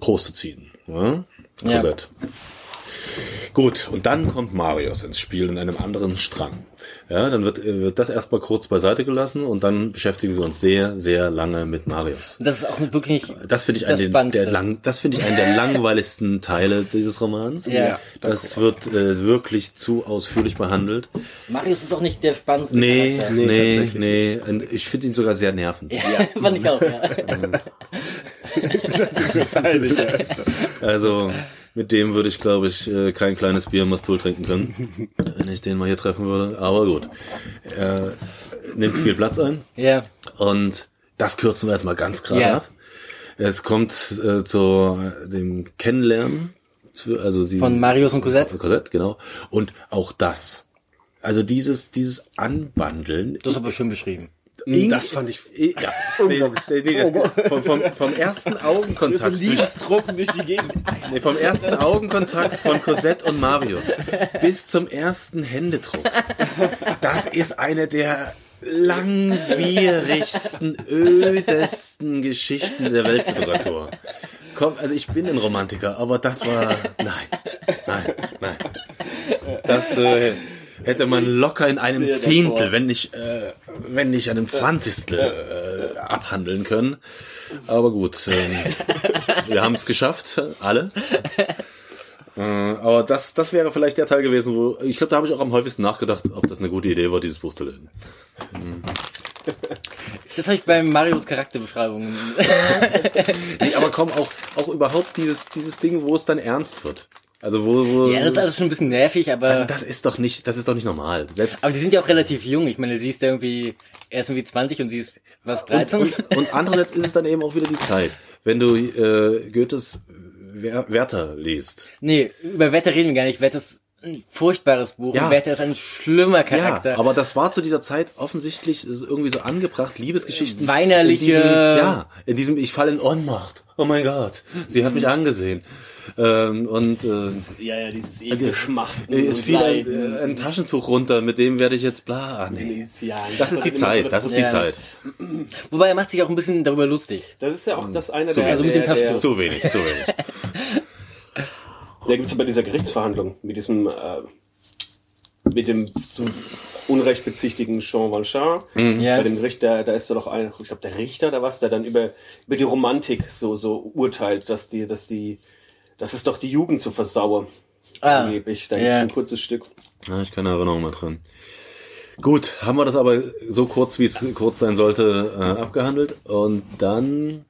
großzuziehen. Ja? Ja. Gut, und dann kommt Marius ins Spiel in einem anderen Strang. Ja, dann wird, äh, wird das erstmal kurz beiseite gelassen und dann beschäftigen wir uns sehr, sehr lange mit Marius. Und das ist auch wirklich Das finde ich, das einen, der, lang, das finde ich einen der langweiligsten Teile dieses Romans. Ja. Das wird äh, wirklich zu ausführlich behandelt. Marius ist auch nicht der spannendste Nee, Charakter. nee, nee. tatsächlich Und ich finde ihn sogar sehr nervend. Ja, *laughs* fand ich auch, ja. *laughs* Also mit dem würde ich, glaube ich, äh, kein kleines Bier im Mastul trinken können, *laughs* wenn ich den mal hier treffen würde. Aber gut. Er nimmt viel Platz ein Ja, und das kürzen wir jetzt mal ganz krass Ja. ab. Es kommt äh, zu dem Kennenlernen, also sie, von Marius und Cosette. Cosette, genau. Und auch das. Also dieses, dieses Anbandeln. Das ist aber schön beschrieben. Ing- Das fand ich *laughs* Ja, nee, nee, nee, das, vom, vom, vom ersten Augenkontakt. Liebesdrucken durch die Gegend. Nee, vom ersten Augenkontakt von Cosette und Marius bis zum ersten Händedruck. Das ist eine der langwierigsten, ödesten Geschichten der Weltliteratur. Komm, also ich bin ein Romantiker, aber das war, nein, nein, nein. Das äh, hätte man locker in einem Zehntel, wenn nicht, äh, wenn nicht einem Zwanzigstel äh, abhandeln können. Aber gut, ähm, wir haben es geschafft, alle. Äh, aber das, das wäre vielleicht der Teil gewesen, wo ich glaube, da habe ich auch am häufigsten nachgedacht, ob das eine gute Idee war, dieses Buch zu lesen. Das habe ich bei Marius Charakterbeschreibungen. *laughs* Nee, aber komm, auch, auch überhaupt dieses, dieses Ding, wo es dann ernst wird. Also wo, wo Ja, das ist alles schon ein bisschen nervig, aber, also das ist doch nicht, das ist doch nicht normal. Selbst aber die sind ja auch relativ jung. Ich meine, sie ist irgendwie, er ist irgendwie 20 und sie ist, was, und, 13? und, und andererseits ist es dann eben auch wieder die Zeit. Wenn du äh, Goethes Wer- Werther liest, nee, über Wetter reden wir gar nicht. Wetter ist ein furchtbares Buch. Ja. Und Wetter ist ein schlimmer Charakter. Ja, aber das war zu dieser Zeit offensichtlich ist irgendwie so angebracht, Liebesgeschichten. Weinerliche- In diesem, ja, in diesem, ich falle in Ohnmacht. Oh mein Gott, sie hat mich angesehen. Ähm, und äh, Ja, ja, dieses ewige Schmachten. es fiel ein, äh, ein Taschentuch runter, mit dem werde ich jetzt bla. Ah, nee. Ja, Das ist die Zeit, das ist die Ja. Zeit. Wobei er macht sich auch ein bisschen darüber lustig. Das ist ja auch das eine So, der, also mit dem der, der, Taschentuch. Zu wenig, zu wenig. *laughs* Da gibt's ja bei dieser Gerichtsverhandlung mit diesem, äh, mit dem zu Unrecht bezichtigen Jean Valjean. Ja. Bei dem Gericht, da, da ist doch ein, ich glaube, der Richter oder was, der dann über, über die Romantik so, so urteilt, dass die, dass die, dass es doch die Jugend so versauere. Ah, Angeblich. Da ja. gibt's ein kurzes Stück. Ja, ich keine Erinnerung mehr dran. Gut, haben wir das aber so kurz, wie es kurz sein sollte, äh, abgehandelt. Und dann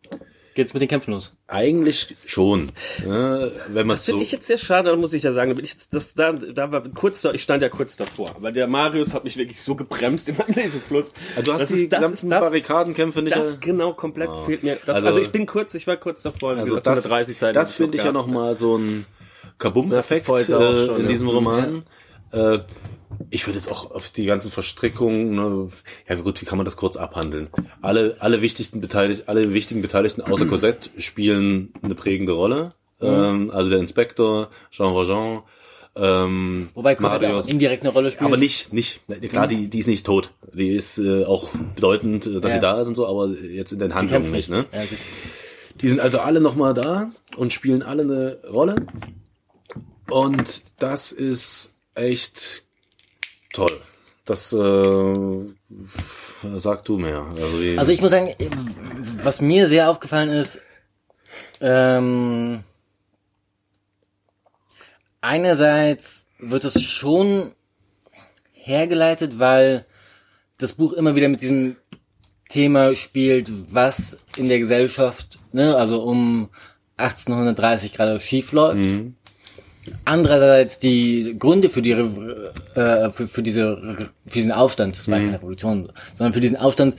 Geht's mit den Kämpfen los? eigentlich schon. Ja, wenn man Das finde so. ich jetzt sehr schade, da muss ich ja sagen. Da bin ich jetzt, das, da, da war kurz, ich stand ja kurz davor. Aber der Marius hat mich wirklich so gebremst in meinem *laughs* Lesefluss. Also du hast Das die ist- das ist das- Barrikadenkämpfe nicht. Das genau komplett fehlt mir. Das, Also- also, ich bin kurz, ich war kurz davor. Also gesagt, das, 130 Seiten. das finde ich ja noch nochmal so ein Kabum-Effekt äh, in ja. diesem Roman. Äh, ich würde jetzt auch auf die ganzen Verstrickungen, ne, ja gut, wie kann man das kurz abhandeln? Alle, alle wichtigsten Beteiligten, alle wichtigen Beteiligten außer Cosette spielen eine prägende Rolle. Mhm. Ähm, also der Inspektor, Jean Valjean, ähm, Wobei Cosette Marius. auch indirekt eine Rolle spielt. Aber nicht, nicht, klar, die, die ist nicht tot. Die ist äh, auch bedeutend, äh, dass Ja. sie da ist und so, aber jetzt in den Handlungen nicht, ne? Ja. Die sind also alle nochmal da und spielen alle eine Rolle. Und das ist echt toll. Das äh, sag du mehr. Also, Also ich muss sagen, was mir sehr aufgefallen ist, ähm, einerseits wird es schon hergeleitet, weil das Buch immer wieder mit diesem Thema spielt, was in der Gesellschaft, ne, also um 1830 gerade schief läuft. Andererseits die Gründe für die äh, für, für diese für diesen Aufstand, das war keine Revolution, sondern für diesen Aufstand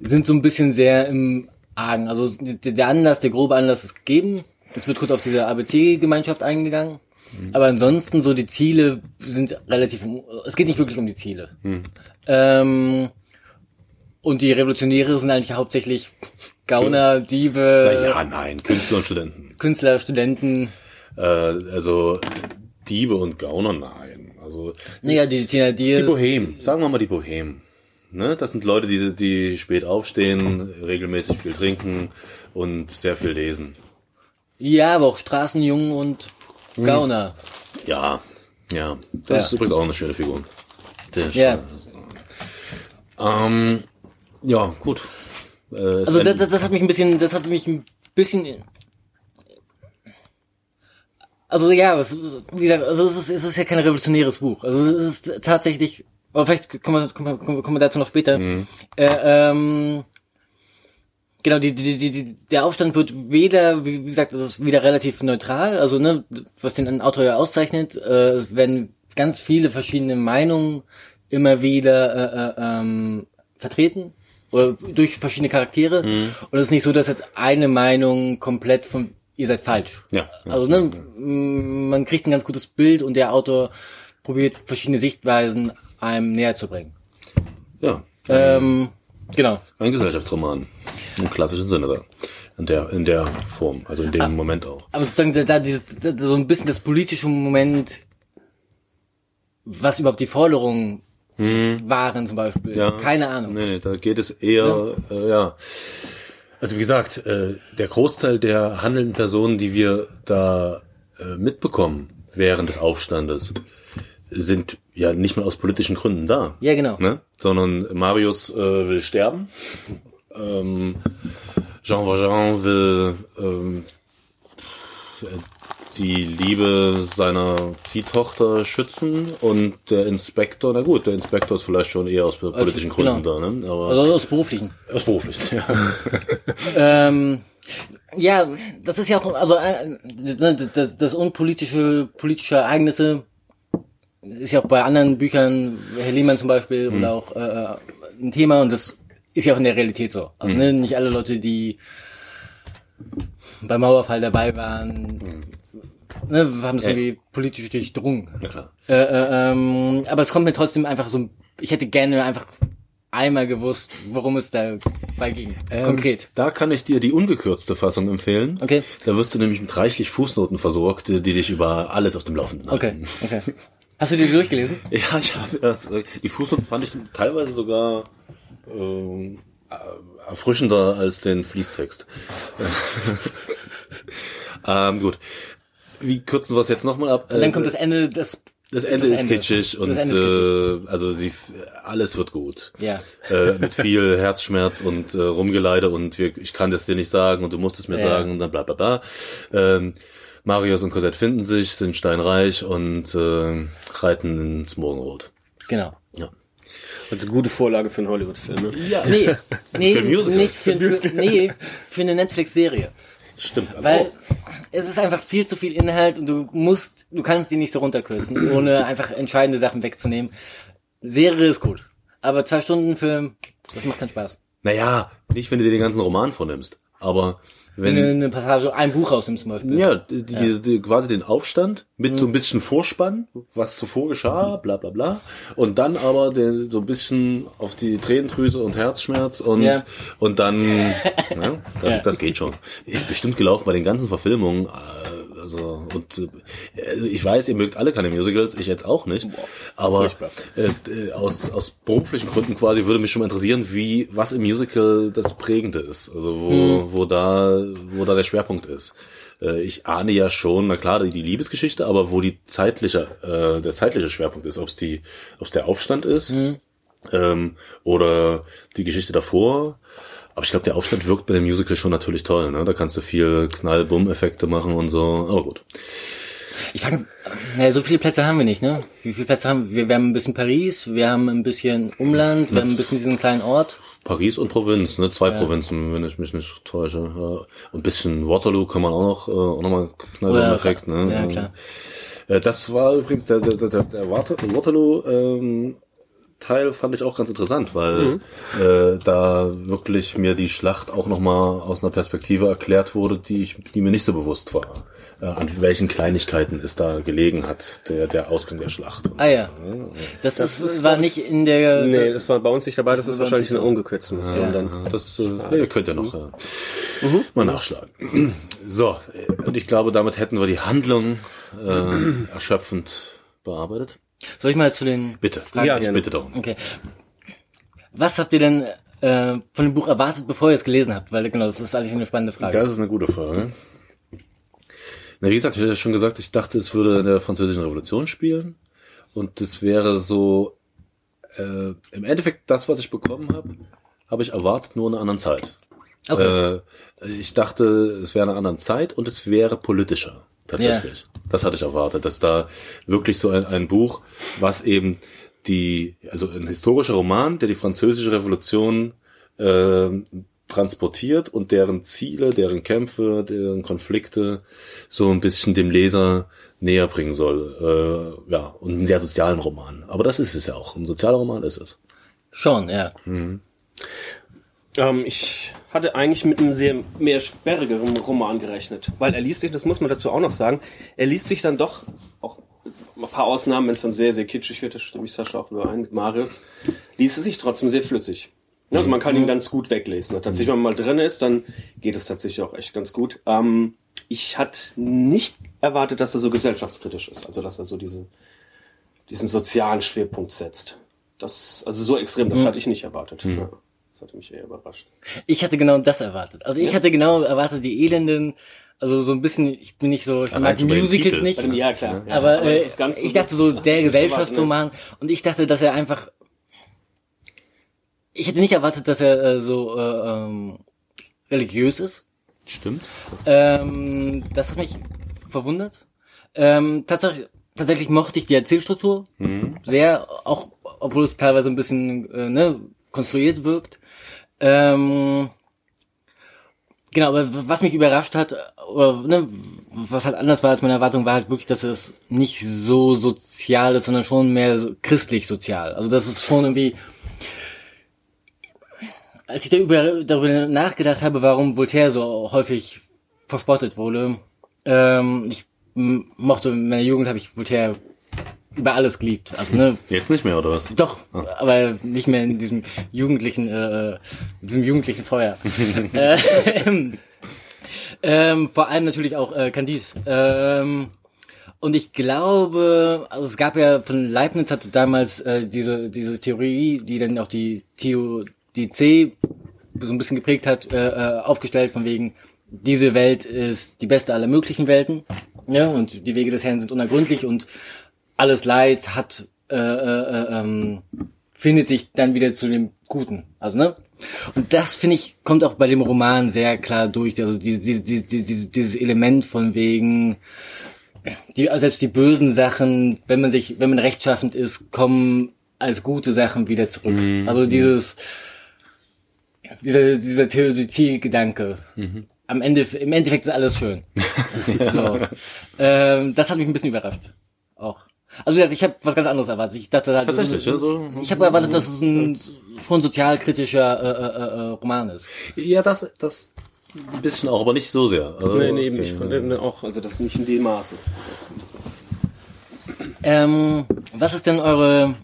sind so ein bisschen sehr im Argen. Also der Anlass, der grobe Anlass ist gegeben. Es wird kurz auf diese ABC-Gemeinschaft eingegangen. Aber ansonsten so die Ziele sind relativ. Es geht nicht wirklich um die Ziele. Ähm, und die Revolutionäre sind eigentlich hauptsächlich Gauner, Diebe, na ja, nein, Künstler und Studenten. Künstler, Studenten. Äh, also Diebe und Gauner, nein. Also Naja, die Tina die Diaz. Bohem, sagen wir mal die Bohem. Ne? Das sind Leute, die, die spät aufstehen, regelmäßig viel trinken und sehr viel lesen. Ja, aber auch Straßenjungen und Gauner. Ja, ja. Das Ja. ist übrigens auch eine schöne Figur. Der Ja. Ähm, ja, gut. Äh, Also das, das, das hat mich ein bisschen, das hat mich ein bisschen. Also ja, was, wie gesagt, also es ist, es ist ja kein revolutionäres Buch. Also es ist tatsächlich, aber vielleicht kommen wir, kommen wir, kommen wir- dazu noch später. Äh, ähm, genau, die, die, die, die, der Aufstand wird weder, wie, gesagt, das ist wieder relativ neutral. Also ne, was den Autor ja auszeichnet, äh, es werden ganz viele verschiedene Meinungen immer wieder äh, äh, ähm, vertreten oder durch verschiedene Charaktere. Und es ist nicht so, dass jetzt eine Meinung komplett von ihr seid falsch. Ja, also ne, man kriegt ein ganz gutes Bild und der Autor probiert verschiedene Sichtweisen einem näher zu bringen. ja, Ähm, genau. ein Gesellschaftsroman. Im klassischen Sinne da. In der, in der Form, also in dem Moment auch. Aber sozusagen da, da dieses, da, so ein bisschen das politische Moment, was überhaupt die Forderungen waren zum Beispiel. Ja. Keine Ahnung. Nee, nee, da geht es eher, ja. Äh, ja. Also wie gesagt, äh, der Großteil der handelnden Personen, die wir da äh, mitbekommen während des Aufstandes, sind ja nicht mal aus politischen Gründen da. Ja, genau. Ne? Sondern Marius äh, will sterben. Ähm, Jean Valjean will ähm, die Liebe seiner Ziehtochter schützen und der Inspektor, na gut, der Inspektor ist vielleicht schon eher aus politischen genau. Gründen da, ne? Aber Also aus beruflichen. aus beruflich, ja. *laughs* Ähm, ja, das ist ja auch, also äh, das, das unpolitische politische Ereignisse ist ja auch bei anderen Büchern, Herr Lehmann zum Beispiel, oder auch äh, ein Thema und das ist ja auch in der Realität so. Also ne, nicht alle Leute, die beim Mauerfall dabei waren, ne, haben das Ja. irgendwie politisch durchdrungen. Na klar. Äh, äh, ähm, aber es kommt mir trotzdem einfach so, ich hätte gerne einfach einmal gewusst, worum es dabei ging. Konkret. Da kann ich dir die ungekürzte Fassung empfehlen. Okay. Da wirst du nämlich mit reichlich Fußnoten versorgt, die dich über alles auf dem Laufenden Okay, halten. okay. Hast du die durchgelesen? *laughs* Ja, ich habe das, die Fußnoten fand ich teilweise sogar ähm, äh, erfrischender als den Fließtext. *laughs* ähm, gut. Wie kürzen wir es jetzt nochmal ab? Und dann kommt das Ende, das, Das Ende ist kitschig und Das Ende ist kitschig. Äh, also sie alles wird gut. Ja. Äh, mit viel Herzschmerz und äh, Rumgeleide und wir, ich kann das dir nicht sagen und du musst es mir Ja. sagen und dann bla bla bla. Ähm, Marius und Cosette finden sich, sind steinreich und äh, reiten ins Morgenrot. Genau. Ja. Also gute Vorlage für einen Hollywood-Film. Ne? ja. Nee, nee, *laughs* Für ein Musical. nicht für, für, nee, für eine Netflix-Serie. Stimmt. Weil auch. es ist einfach viel zu viel Inhalt und du musst, du kannst die nicht so runterkürzen, ohne einfach entscheidende Sachen wegzunehmen. Serie ist gut. Aber zwei Stunden Film, das macht keinen Spaß. Naja, nicht wenn du dir den ganzen Roman vornimmst, aber Wenn du eine Passage, ein Buch rausnimmst zum Beispiel. Ja, die, die, die, quasi den Aufstand mit so ein bisschen Vorspann, was zuvor geschah, bla bla bla. Und dann aber den, so ein bisschen auf die Tränendrüse und Herzschmerz und, Ja. und dann, ja, *laughs* das, Ja. das geht schon. Ist bestimmt gelaufen bei den ganzen Verfilmungen. äh, Also, und äh, also ich weiß, ihr mögt alle keine Musicals, ich jetzt auch nicht. aber äh, äh, aus, aus beruflichen Gründen quasi würde mich schon mal interessieren, wie, was im Musical das Prägende ist. Also wo, Hm. wo da, wo da der Schwerpunkt ist. Äh, ich ahne ja schon, na klar, die, die Liebesgeschichte, aber wo die zeitliche, äh, der zeitliche Schwerpunkt ist, ob es die, ob es der Aufstand ist Hm. ähm, oder die Geschichte davor. Aber ich glaube, der Aufstand wirkt bei dem Musical schon natürlich toll. Ne? Da kannst du viel Knall-Bumm-Effekte machen und so. Aber gut. Ich fange, naja, so viele Plätze haben wir nicht, ne? Wie viele Plätze haben wir? Wir haben ein bisschen Paris, wir haben ein bisschen Umland, wir haben ein bisschen diesen kleinen Ort. Paris und Provinz, ne? Zwei Provinzen, wenn ich mich nicht täusche. Ja. Und ein bisschen Waterloo kann man auch noch, äh, auch nochmal Knall-Bumm-Effekt. Ne? Ja, klar. Äh, Das war übrigens der, der, der, der Water- Waterloo ähm, Teil fand ich auch ganz interessant, weil äh, da wirklich mir die Schlacht auch nochmal aus einer Perspektive erklärt wurde, die ich, die mir nicht so bewusst war. Äh, an welchen Kleinigkeiten es da gelegen hat, der, der Ausgang der Schlacht. und Ah so. ja. Das, ist, das war nicht in der. Nee, das war bei uns nicht dabei, das, war ist wahrscheinlich eine ungekürzte Mission dann. Ja, das äh, nee, ihr könnt ja noch äh, mal nachschlagen. *clears throat* So, äh, und ich glaube, damit hätten wir die Handlung äh, *clears throat* erschöpfend bearbeitet. Soll ich mal zu den Bitte. Fragen Ja, ich bitte darum. Okay. Was habt ihr denn äh, von dem Buch erwartet, bevor ihr es gelesen habt? Weil genau, das ist eigentlich eine spannende Frage. Das ist eine gute Frage. Na, wie gesagt, ich hatte ja schon gesagt, ich dachte, es würde in der französischen Revolution spielen. Und das wäre so, äh, im Endeffekt das, was ich bekommen habe, habe ich erwartet, nur in einer anderen Zeit. Okay. Äh, ich dachte, es wäre in einer anderen Zeit und es wäre politischer. Tatsächlich. Das hatte ich erwartet, dass da wirklich so ein, ein Buch, was eben die, also ein historischer Roman, der die französische Revolution äh, transportiert und deren Ziele, deren Kämpfe, deren Konflikte so ein bisschen dem Leser näher bringen soll. Äh, ja, und einen sehr sozialen Roman. Aber das ist es ja auch. Ein sozialer Roman ist es. Schon, ja. Ähm, ich hatte eigentlich mit einem sehr mehr sperrigeren Roman gerechnet, weil er liest sich, das muss man dazu auch noch sagen, er liest sich dann doch, auch ein paar Ausnahmen, wenn es dann sehr, sehr kitschig wird, da stimme ich Sascha auch überein mit Marius, liest es sich trotzdem sehr flüssig. Also man kann ihn ganz gut weglesen. Und tatsächlich, wenn man mal drin ist, dann geht es tatsächlich auch echt ganz gut. Ähm, ich hatte nicht erwartet, dass er so gesellschaftskritisch ist, also dass er so diese, diesen sozialen Schwerpunkt setzt. Das, also so extrem, das hatte ich nicht erwartet. Ja, das hatte mich eher überrascht. Ich hatte genau das erwartet. Also ich hatte genau erwartet, die Elenden, also so ein bisschen, ich bin nicht so, ich Allein mag Musicals Titel. nicht. Ja, klar. Ja, aber äh, ist ganz ich dachte so, der ich nicht erwartet, Gesellschaftsroman und ich dachte, dass er einfach ich hätte nicht erwartet, dass er äh, so äh, ähm, religiös ist. Stimmt. Das, Ähm, das hat mich verwundert. Ähm, tatsächlich, tatsächlich mochte ich die Erzählstruktur sehr, auch obwohl es teilweise ein bisschen äh, ne, konstruiert wirkt. Ähm, genau, aber was mich überrascht hat, oder ne, was halt anders war als meine Erwartung, war halt wirklich, dass es nicht so sozial ist, sondern schon mehr so christlich sozial. Also das ist schon irgendwie als ich darüber, darüber nachgedacht habe, warum Voltaire so häufig verspottet wurde, ähm, ich mochte in meiner Jugend habe ich Voltaire über alles geliebt. Also ne, jetzt nicht mehr, oder was? doch, aber nicht mehr in diesem jugendlichen, äh, diesem jugendlichen Feuer. *laughs* äh, ähm, vor allem natürlich auch äh, Candide. Ähm, und ich glaube, also es gab ja von Leibniz hatte damals äh, diese diese Theorie, die dann auch die Theo, die C so ein bisschen geprägt hat, äh, äh, aufgestellt von wegen diese Welt ist die beste aller möglichen Welten, ja, und die Wege des Herrn sind unergründlich und alles Leid hat äh, äh, äh, ähm, findet sich dann wieder zu dem Guten. Also, ne? Und das, finde ich, kommt auch bei dem Roman sehr klar durch. Also diese, diese, diese, diese, dieses Element von wegen, die, selbst die bösen Sachen, wenn man sich, wenn man rechtschaffend ist, kommen als gute Sachen wieder zurück. Also dieses, dieser, dieser Theodizee-Gedanke. Am Ende, im Endeffekt ist alles schön. *laughs* so. ähm, das hat mich ein bisschen überrascht. Auch. Also wie gesagt, ich habe was ganz anderes erwartet. Ich dachte halt, das ist Tatsächlich, ein, ja, so. ich habe erwartet, dass es ein schon sozialkritischer äh, äh, äh, Roman ist. Ja, das, das ein bisschen auch, aber nicht so sehr. Also, Nee, nee, eben okay. nicht. Ne, Auch, also das nicht in dem Maße. Ähm, was ist denn eure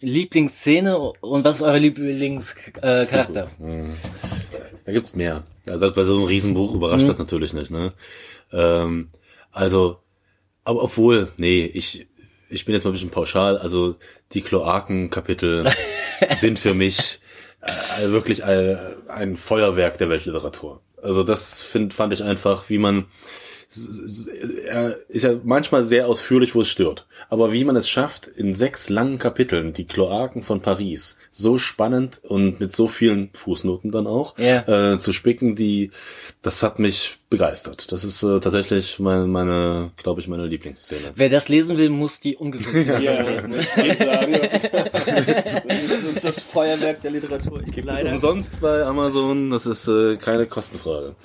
Lieblingsszene und was ist euer Lieblingscharakter? Äh, Charakter? Da gibt's mehr. Also bei so einem Riesenbuch überrascht das natürlich nicht, ne? Ähm, also, aber obwohl, nee, ich, ich bin jetzt mal ein bisschen pauschal, also die Kloaken-Kapitel *laughs* sind für mich äh, wirklich ein, ein Feuerwerk der Weltliteratur. Also das find, fand ich einfach, wie man er ist ja manchmal sehr ausführlich, wo es stört. Aber wie man es schafft, in sechs langen Kapiteln die Kloaken von Paris so spannend und mit so vielen Fußnoten dann auch Ja. äh, zu spicken, die das hat mich begeistert. Das ist äh, tatsächlich meine, meine glaube ich, meine Lieblingsszene. Wer das lesen will, muss die ungekürzte Version lesen. *laughs* Ich sagen, das ist, das ist das Feuerwerk der Literatur. Ich Gibt es umsonst bei Amazon, das ist äh, keine Kostenfrage.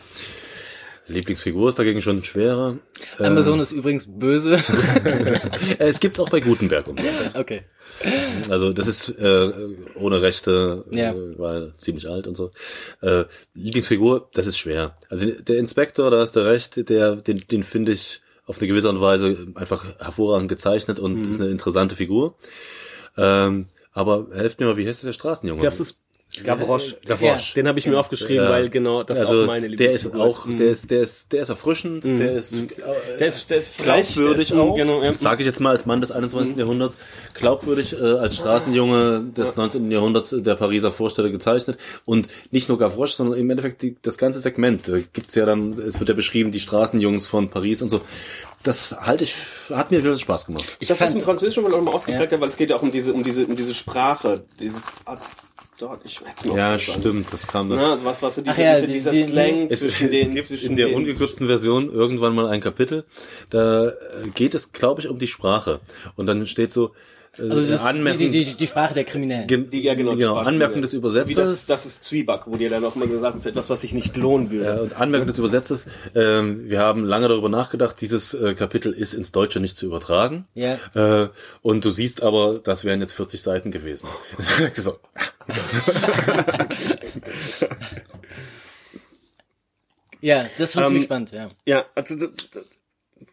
Lieblingsfigur ist dagegen schon schwerer. Amazon ist übrigens böse. *laughs* Es gibt's auch bei Gutenberg umsonst. *laughs* okay. Also das ist äh, ohne Rechte, Ja. äh, weil ziemlich alt und so. Äh, Lieblingsfigur, das ist schwer. Also der Inspektor, da hast du recht, der, den, den finde ich auf eine gewisse Art und Weise einfach hervorragend gezeichnet und ist eine interessante Figur. Ähm, aber helft mir mal, wie heißt der Straßenjunge? Das ist Gavroche. Gavroche. Den habe ich mir aufgeschrieben, weil genau das also auch meine der ist auch, der ist, der ist, der ist erfrischend, der ist, äh, Der ist, der ist glaubwürdig der ist, auch, Genau, ja. sage ich jetzt mal als Mann des 21. Jahrhunderts, glaubwürdig äh, als Straßenjunge des 19. Jahrhunderts der Pariser Vorstädte gezeichnet und nicht nur Gavroche, sondern im Endeffekt die, das ganze Segment. Da gibt's ja dann, es wird ja beschrieben, die Straßenjungs von Paris und so. Das halte ich, hat mir wirklich Spaß gemacht. Ich das fand, ist im Französischen wohl auch mal ausgeprägter, weil es geht ja auch um diese, um diese, um diese Sprache, dieses dort, ich hätte mir Ja, stimmt, das kam dann. Na, also was, was so diese, Ach ja, diese, die- dieser die- Slang Es, zwischen es den, gibt zwischen in der den, ungekürzten Version irgendwann mal ein Kapitel, da äh, geht es, glaube ich, um die Sprache. Und dann steht so, äh, also das, die, Anmerkung, die, die, die Sprache der Kriminellen. Ge- die, ja, genau, die genau Anmerkung die- des Wie Übersetzers. das, das ist Zwieback, wo dir dann auch mal gesagt wird, etwas, was sich nicht lohnen würde. Ja, und Anmerkung des Übersetzers, ähm, wir haben lange darüber nachgedacht, dieses äh, Kapitel ist ins Deutsche nicht zu übertragen. Ja. Äh, und du siehst aber, das wären jetzt 40 Seiten gewesen. *laughs* so, *laughs* Ja, das fand ich Ähm, spannend, ja. Ja, also d- d-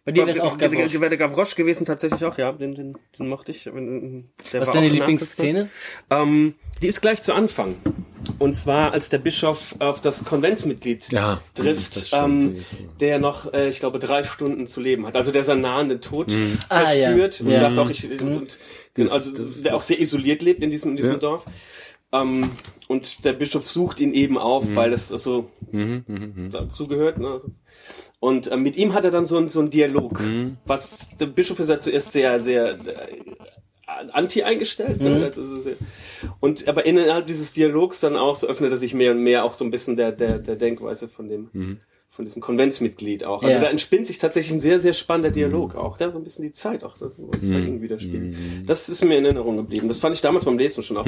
Bei dir wäre es auch Gavroche. Wäre der Gavroche gewesen tatsächlich auch, ja, den, den, den mochte ich. Der Was ist deine. Lieblingsszene? Ähm, die ist gleich zu Anfang. Und zwar, als der Bischof auf das Konventsmitglied Ja, trifft, das stimmt, ähm, der noch, äh, ich glaube, drei Stunden zu leben hat. Also der seinen nahenden Tod Ah, ja. verspürt und Ja. sagt auch, ich, und, genau, also das- der auch sehr isoliert lebt in diesem, in diesem Ja. Dorf. Ähm, und der Bischof sucht ihn eben auf, weil das so dazugehört. Ne? Und äh, mit ihm hat er dann so, ein- so einen Dialog. Was der Bischof ist ja zuerst sehr, sehr äh, anti eingestellt. Ne? Also so sehr, und aber innerhalb dieses Dialogs dann auch so öffnet er sich mehr und mehr auch so ein bisschen der, der, der Denkweise von dem von diesem Konventsmitglied auch. Also Ja. da entspinnt sich tatsächlich ein sehr, sehr spannender Dialog auch, der so ein bisschen die Zeit auch, das, was da irgendwie widerspiegelt. Das ist mir in Erinnerung geblieben. Das fand ich damals beim Lesen schon auch.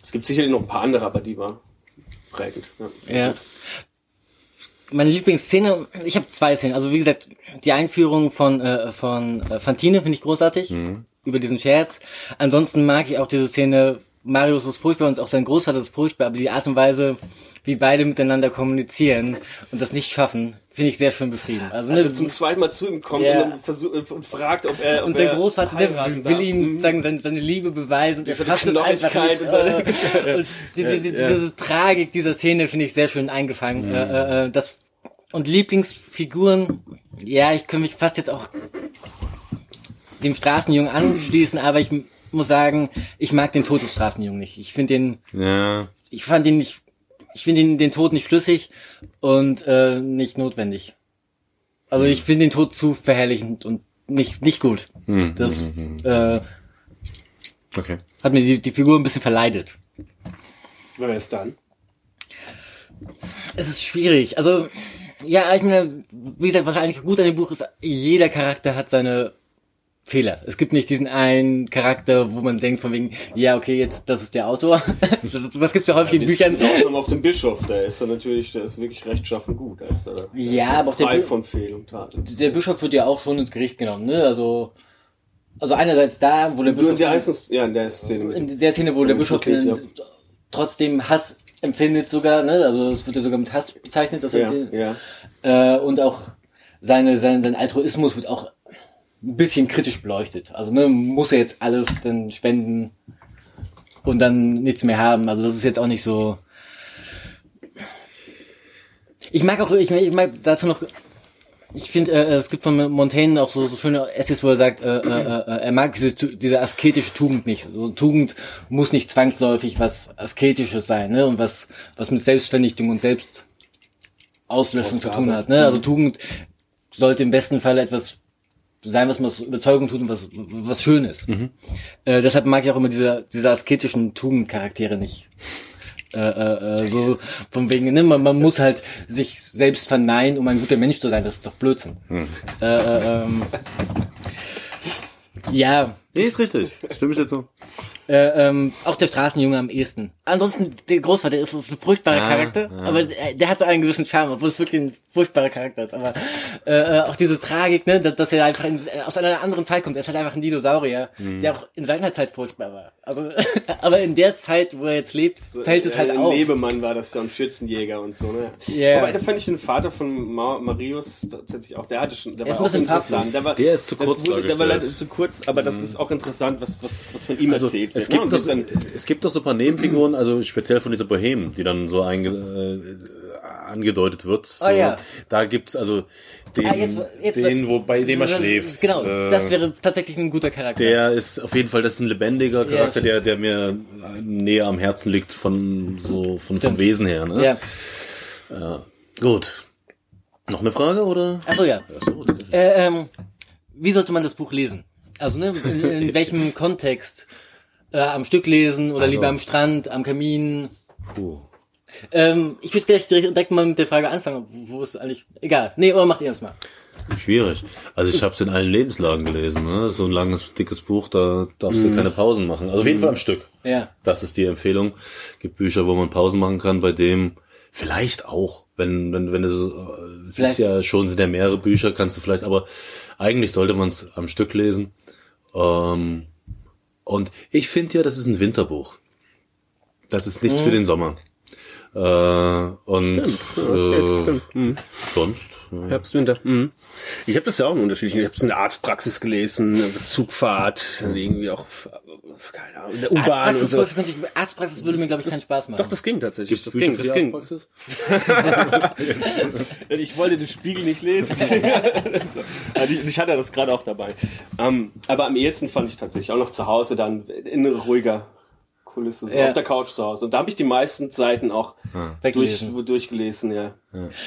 Es gibt sicherlich noch ein paar andere, aber die war prägend. Ja. Ja. Meine Lieblingsszene, ich habe zwei Szenen. Also wie gesagt, die Einführung von äh, von äh, Fantine finde ich großartig über diesen Scherz. Ansonsten mag ich auch diese Szene. Marius ist furchtbar und auch sein Großvater ist furchtbar, aber die Art und Weise, wie beide miteinander kommunizieren und das nicht schaffen, finde ich sehr schön beschrieben. Also, Also ne, zum zweiten Mal zu ihm kommt Ja. und, dann versuch, und fragt, ob er ob und sein er Großvater ne, will darf. ihm sagen, seine, seine Liebe beweisen und er Seine schafft es einfach nicht. und seine- äh, *laughs* und die, die, die, diese Tragik dieser Szene finde ich sehr schön eingefangen. Äh, äh, das und Lieblingsfiguren, ja, ich könnte mich fast jetzt auch dem Straßenjungen anschließen, aber ich muss sagen, ich mag den Tod des Straßenjungen nicht. Ich finde den, ja, ich fand ihn nicht, ich finde den, den Tod nicht schlüssig und äh, nicht notwendig. Also ich finde den Tod zu verherrlichend und nicht nicht gut. Das äh, okay. hat mir die, die Figur ein bisschen verleidet. Wer ist dann? Es ist schwierig. Also, ja, ich meine, wie gesagt, was eigentlich gut an dem Buch ist, jeder Charakter hat seine Fehler. Es gibt nicht diesen einen Charakter, wo man denkt von wegen, ja, okay, jetzt, das ist der Autor. *laughs* Das, das gibt's ja häufig in Büchern. Ausnahme auf dem Bischof, der ist er natürlich, der ist wirklich rechtschaffen gut. Der ist er, der Ja, ist aber auch der von Fehl und Taten. Der Bischof wird ja auch schon ins Gericht genommen, ne? Also, also einerseits da, wo der Bischof in der, einzelnen, ja, in der Szene in der Szene, wo der Ja, Bischof dann ja. trotzdem Hass empfindet sogar, ne? Also es wird ja sogar mit Hass bezeichnet, dass er ja, den, ja. Äh, und auch seine, sein, sein Altruismus wird auch ein bisschen kritisch beleuchtet. Also ne, muss er jetzt alles dann spenden und dann nichts mehr haben. Also das ist jetzt auch nicht so. Ich mag auch, ich, ich mag dazu noch. Ich finde, äh, es gibt von Montaigne auch so, so schöne Essays, wo er sagt, äh, äh, äh, er mag diese, diese asketische Tugend nicht. So Tugend muss nicht zwangsläufig was Asketisches sein, ne? Und was, was mit Selbstvernichtung und Selbstauslöschung zu tun hat. Ne? Also Tugend sollte im besten Fall etwas sein, was man aus Überzeugung tut und was, was schön ist. Äh, deshalb mag ich auch immer diese, diese asketischen Tugendcharaktere nicht. Äh, äh, äh, so von wegen, ne, man, man muss halt sich selbst verneinen, um ein guter Mensch zu sein. Das ist doch Blödsinn. Äh, äh, ähm, ja, Nee, ist richtig. Stimme ich jetzt so? Äh, ähm, auch der Straßenjunge am ehesten. Ansonsten, der Großvater ist, ist ein furchtbarer Ah, Charakter, ja. aber der, der hat so einen gewissen Charme, obwohl es wirklich ein furchtbarer Charakter ist. Aber äh, äh, auch diese Tragik, ne, dass, dass er einfach in, aus einer anderen Zeit kommt. Er ist halt einfach ein Dinosaurier, Mhm. der auch in seiner Zeit furchtbar war. Also, *laughs* aber in der Zeit, wo er jetzt lebt, fällt es halt ein auf. Lebemann war das dann Schützenjäger und so, ne? Ja. Wobei, da fand ich den Vater von Ma Marius tatsächlich auch, der hatte schon, der Er ist war ein auch bisschen interessant. Der, war, Der ist zu kurz wurde, Der war leider zu kurz, aber das ist auch interessant, was, was, was von ihm erzählt es Es Ja, gibt, doch, es gibt doch so ein paar Nebenfiguren, also speziell von dieser Bohem, die dann so einge, äh, angedeutet wird. So. Ah, ja. Da gibt's also den, Ah, jetzt- jetzt- den wo, bei dem er schläft. Genau, Äh, das wäre tatsächlich ein guter Charakter. Der ist auf jeden Fall, das ist ein lebendiger Charakter, stimmt. der, der mir näher am Herzen liegt von so von vom. Wesen her. Ne? ja. Gut. Noch eine Frage oder? Achso, ja. Ach so, das ist- Äh, ähm, wie sollte man das Buch lesen? Also, ne, in, in *laughs* welchem Kontext? Äh, am Stück lesen oder Also- lieber am Strand, am Kamin? Puh. Ähm, ich würde gleich direkt, direkt mal mit der Frage anfangen, wo ist eigentlich, egal. Nee, oder macht ihr das mal? Schwierig. Also ich habe es in allen Lebenslagen gelesen. Ne? So ein langes, dickes Buch, da darfst du keine Pausen machen. Also auf jeden Fall am Stück. Ja. Das ist die Empfehlung. Gibt Bücher, wo man Pausen machen kann, bei dem vielleicht auch, wenn wenn wenn es, es ist ja schon sind ja mehrere Bücher, kannst du vielleicht, aber eigentlich sollte man es am Stück lesen. Ähm, und ich finde ja, das ist ein Winterbuch. Das ist nichts für den Sommer. Äh, und äh, sonst. Ja. Herbst, Winter. Mhm. Ich habe das ja auch in unterschiedlichen. Ich habe es in der Arztpraxis gelesen, Zugfahrt, irgendwie auch, keine Ahnung, in der U-Bahn Arztpraxis, so. Beispiel könnte ich, Arztpraxis würde mir, glaube ich, keinen Spaß machen. Doch, das ging tatsächlich. Das Bücher ging, für das die ging. Arztpraxis? *laughs* Ich wollte den Spiegel nicht lesen. *laughs* Also ich, ich hatte das gerade auch dabei. Ähm, aber am ehesten fand ich tatsächlich auch noch zu Hause dann in ruhiger Kulisse, so Ja. auf der Couch zu Hause. Und da habe ich die meisten Seiten auch durch, Weggelesen. durchgelesen, ja.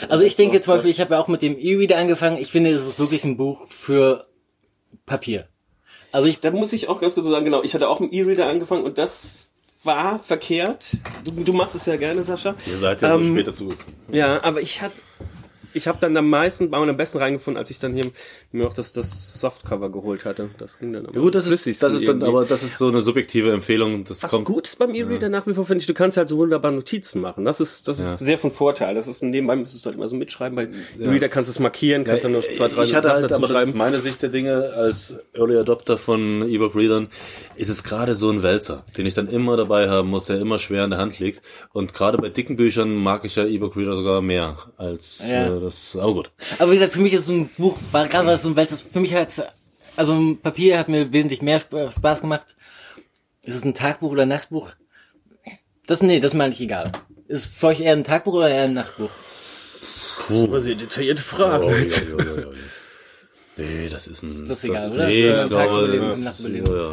Also ich denke zum Beispiel, ich habe ja auch mit dem E-Reader angefangen. Ich finde, es ist wirklich ein Buch für Papier. Also ich, Da muss ich auch ganz kurz sagen, genau, ich hatte auch im E-Reader angefangen und das war verkehrt. Du, du machst es ja gerne, Sascha. Ihr seid ja so Ähm, später zu. Ja, aber ich hatte ich habe dann am meisten, am am besten reingefunden, als ich dann hier mir auch das, das Softcover geholt hatte. Das ging dann aber Ja gut, das ist, das ist dann, irgendwie. aber das ist so eine subjektive Empfehlung. Das Was kommt. gut ist beim E-Reader nach wie vor, finde ich, du kannst halt so wunderbar Notizen machen. Das ist, das ist sehr von Vorteil. Das ist nebenbei müsstest du halt immer so mitschreiben. Bei E-Reader kannst du es markieren, kannst dann noch zwei, drei ich hatte Sachen halt, dazu aber das ist schreiben. meine Sicht der Dinge als Early Adopter von E-Book Readern, ist es gerade so ein Wälzer, den ich dann immer dabei haben muss, der immer schwer in der Hand liegt. Und gerade bei dicken Büchern mag ich ja E-Book Reader sogar mehr als Ja. äh, das. Aber gut. aber wie gesagt, für mich ist so ein Buch, war gerade weil es so ein Wälzer, für mich hat also ein Papier hat mir wesentlich mehr Sp- Spaß gemacht. Ist es ein Tagbuch oder ein Nachtbuch? Das, nee, das meine ich egal. Ist für euch eher ein Tagbuch oder eher ein Nachtbuch? Das ist aber sehr detaillierte Frage. Oh, ja, ja, ja, ja. Nee, das ist ein. Das ist egal, oder? Nee, Äh, ich glaube, das, ja, lesen. ja, ja.